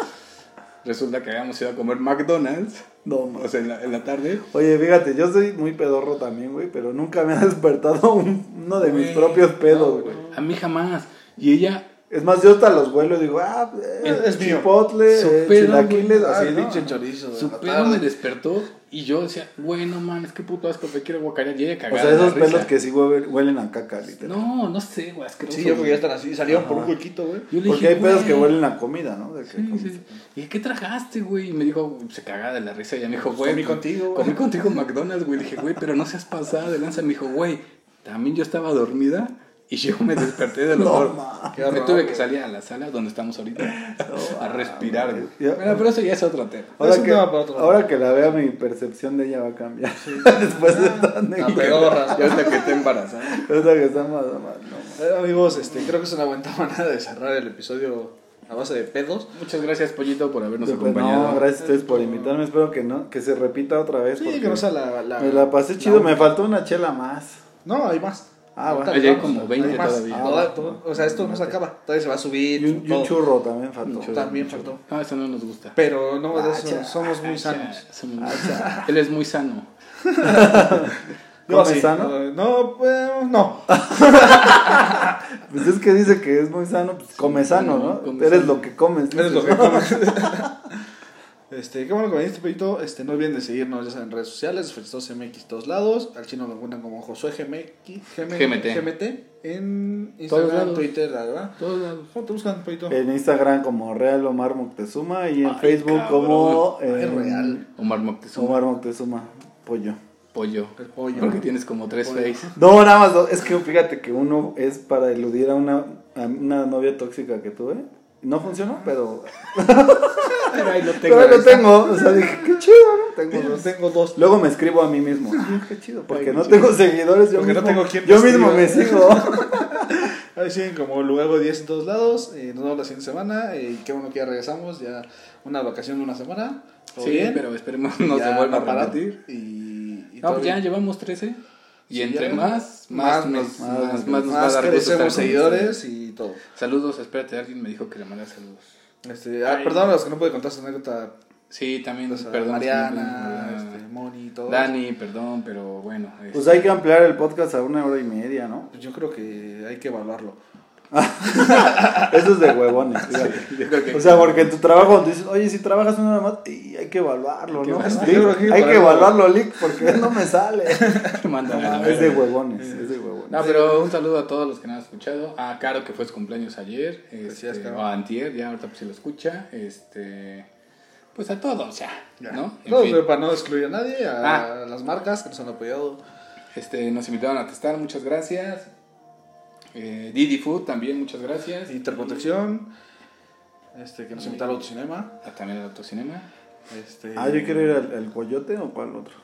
Resulta que habíamos ido a comer McDonald's, No más. o sea, en la, en la tarde. Oye, fíjate, yo soy muy pedorro también, güey, pero nunca me ha [LAUGHS] despertado un- uno de mis propios pedos, no, güey. A mí jamás. Y ella, Es más, yo hasta los vuelo y digo, ah, Es chipotle, Su eh, pedo, chilaquiles, así, Así, ¿no? pinche chorizo. de su pedo tarde. me despertó y yo decía, güey, no mames, qué puto asco, me quiero guacarear. Y ella O cagada sea, esos pelos risa. que sí huelen, a caca, literal. No, no sé, güey, asqueroso. Sí, yo creo que güey. ya están así. Salieron por un huequito, güey. Yo le Porque dije, hay pedos que huelen a comida, ¿no? De que Sí, comiste. sí. ¿Y qué tragaste, güey? Y me dijo, se cagaba de la risa. Y ella me dijo, güey. comí contigo, güey. Comí contigo en McDonald's, güey. Le dije, güey, pero no seas pasada de lanza. Me dijo, güey, también yo estaba dormida y yo me desperté del No, olor. Qué me tuve que salir a la sala donde estamos ahorita [LAUGHS] a respirar, Bueno, pero eso ya es otro tema. Ahora Es que, tema otro ahora que la vea, mi percepción de ella va a cambiar. [LAUGHS] Después de La anécdota. pedorra. Ya hasta que te embarazada. [LAUGHS] Ahorita que está más, más, no. Eh, amigos, este, creo que es una buena manera de cerrar el episodio a base de pedos. Muchas gracias, Pollito, por habernos Pues, acompañado. no, gracias a ustedes por invitarme. Espero que no, que se repita otra vez. Sí, porque que no sea la, la- me la pasé la chido. Me faltó una chela más. No, hay más. Ah, bueno. Hay como 20 Hay más. todavía. Toda- Ah, todo- o sea, esto no se acaba. Todavía se va a subir. Y un, y un todo. churro también faltó. churro. También faltó. Ah, eso no nos gusta. Pero no, de Ah, eso somos muy Ah, sanos. ya, somos muy- Él es muy sano. [LAUGHS] ¿Come sí. sano? No, pues, no. [LAUGHS] Pues es que dice que es muy sano. Pues come sano, ¿no? come Eres sano. lo que comes. Eres lo que ¿no? comes. [LAUGHS] Este, qué bueno que viniste, Pedito. Este, no olviden de seguirnos ya saben, en redes sociales, Festosos MX todos lados. Al chino lo encuentran como Josué GMX, GMT. GMT en Todos Instagram. Twitter, verdad. Todos lados. ¿Cómo te buscan, Pedito? En Instagram como Real Omar Moctezuma y en Ay, Facebook cabrón. como eh, real. Omar Moctezuma. Omar Moctezuma Pollo. Pollo. El pollo. Porque tienes como tres face. No, nada más. Es que fíjate que uno es para eludir a una, a una novia tóxica que tuve. No funcionó, pero, Pero ahí lo [LAUGHS] pero ahí lo tengo. O sea, dije, qué chido, ¿no? Tengo Tengo, dos. tengo dos. Luego me escribo a mí mismo. Ay, qué chido, porque Ay, no qué tengo seguidores. Yo Porque no mismo, tengo quien Yo me mismo me sigo. [LAUGHS] Ahí siguen como luego 10 en todos lados. eh, nos vemos la siguiente semana. eh, Y qué bueno que ya regresamos. Ya una vacación de una semana. Sí, bien. pero esperemos [LAUGHS] no se vuelva no a repetir. Y, y No, pues ya bien. llevamos 13. Y entre ya. más, Más más, nos, más, más- nos va a dar crecemos seguidores y todo. Saludos, espérate, alguien me dijo que le mandara saludos. Este, ah, Ay. perdón a los que no pude contar su anécdota. Sí, también, o sea, perdón. Mariana, sí, este, Moni, todo. Dani, perdón, pero bueno. Pues este, hay que ampliar el podcast a una hora y media, ¿no? Pues yo creo que hay que evaluarlo. [LAUGHS] Eso es de huevones, fíjate. O sea, porque en tu trabajo te dices, oye, si trabajas una hora más, y hay que evaluarlo, Hay que ¿no? evaluarlo. Sí, hay que evaluarlo. Lick, porque no me sale. [LAUGHS] [LAUGHS] Manda No, a la mames, es de huevones, es de huevones. No, pero un saludo a todos los que no han escuchado. A Caro, que fue su cumpleaños ayer. Felicidades, Este, o a Antier, ya ahorita pues si lo escucha. Este, pues a todos, ya. ¿no? En Todos, fin. pero para no excluir a nadie, a Ah. las marcas que nos han apoyado. Este, nos invitaron a testar, muchas gracias. Eh, Didi Food también, muchas gracias. Interprotección. Este, que nos invitaron a Autocinema. Ah, también el autocinema. Este, Ah, yo quiero ir al, al coyote o cuál otro.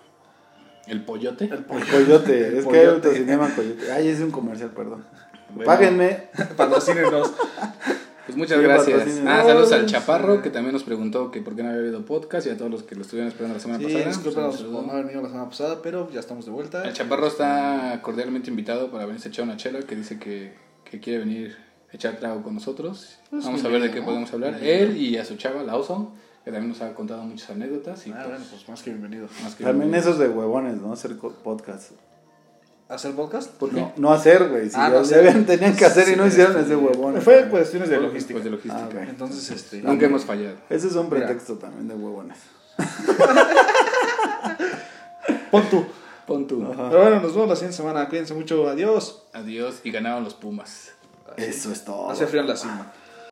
El pollote. El pollo. Coyote, El es que hay autocinema Coyote. Ay, es un comercial, perdón. Bueno. Páguenme. [LAUGHS] Patrocínenos. Pues muchas Sí, gracias. Ah, saludos al Chaparro, que también nos preguntó que por qué no había habido podcast y a todos los que lo estuvieron esperando la semana Sí, pasada. por no haber venido la semana pasada, pero ya estamos de vuelta. El Chaparro está cordialmente invitado para venirse a echar una chela, que dice que, que quiere venir a echar trago con nosotros. Pues Vamos a ver de bienvenido, qué ¿no? podemos hablar. Bienvenido. Él y a su chava, la Oso, que también nos ha contado muchas anécdotas. Y Ah, pues, bueno, pues más que bienvenido. más que También bienvenido. esos de huevones, ¿no? Hacer podcast. ¿Hacer podcast? ¿Por qué? No, no hacer, güey. Si Ah, no tenían que hacer y no Sí, hicieron este, ese huevón. Fue cuestiones de Pues logística. de logística. Ah. Entonces, este. Nunca hemos fallado. Ese es un Mira. pretexto también de huevones. Pon tú. Pon tú. Pero bueno, nos vemos la siguiente semana. Cuídense mucho. Adiós. Adiós y ganaron los Pumas. Eso es todo. Hace frío en la cima.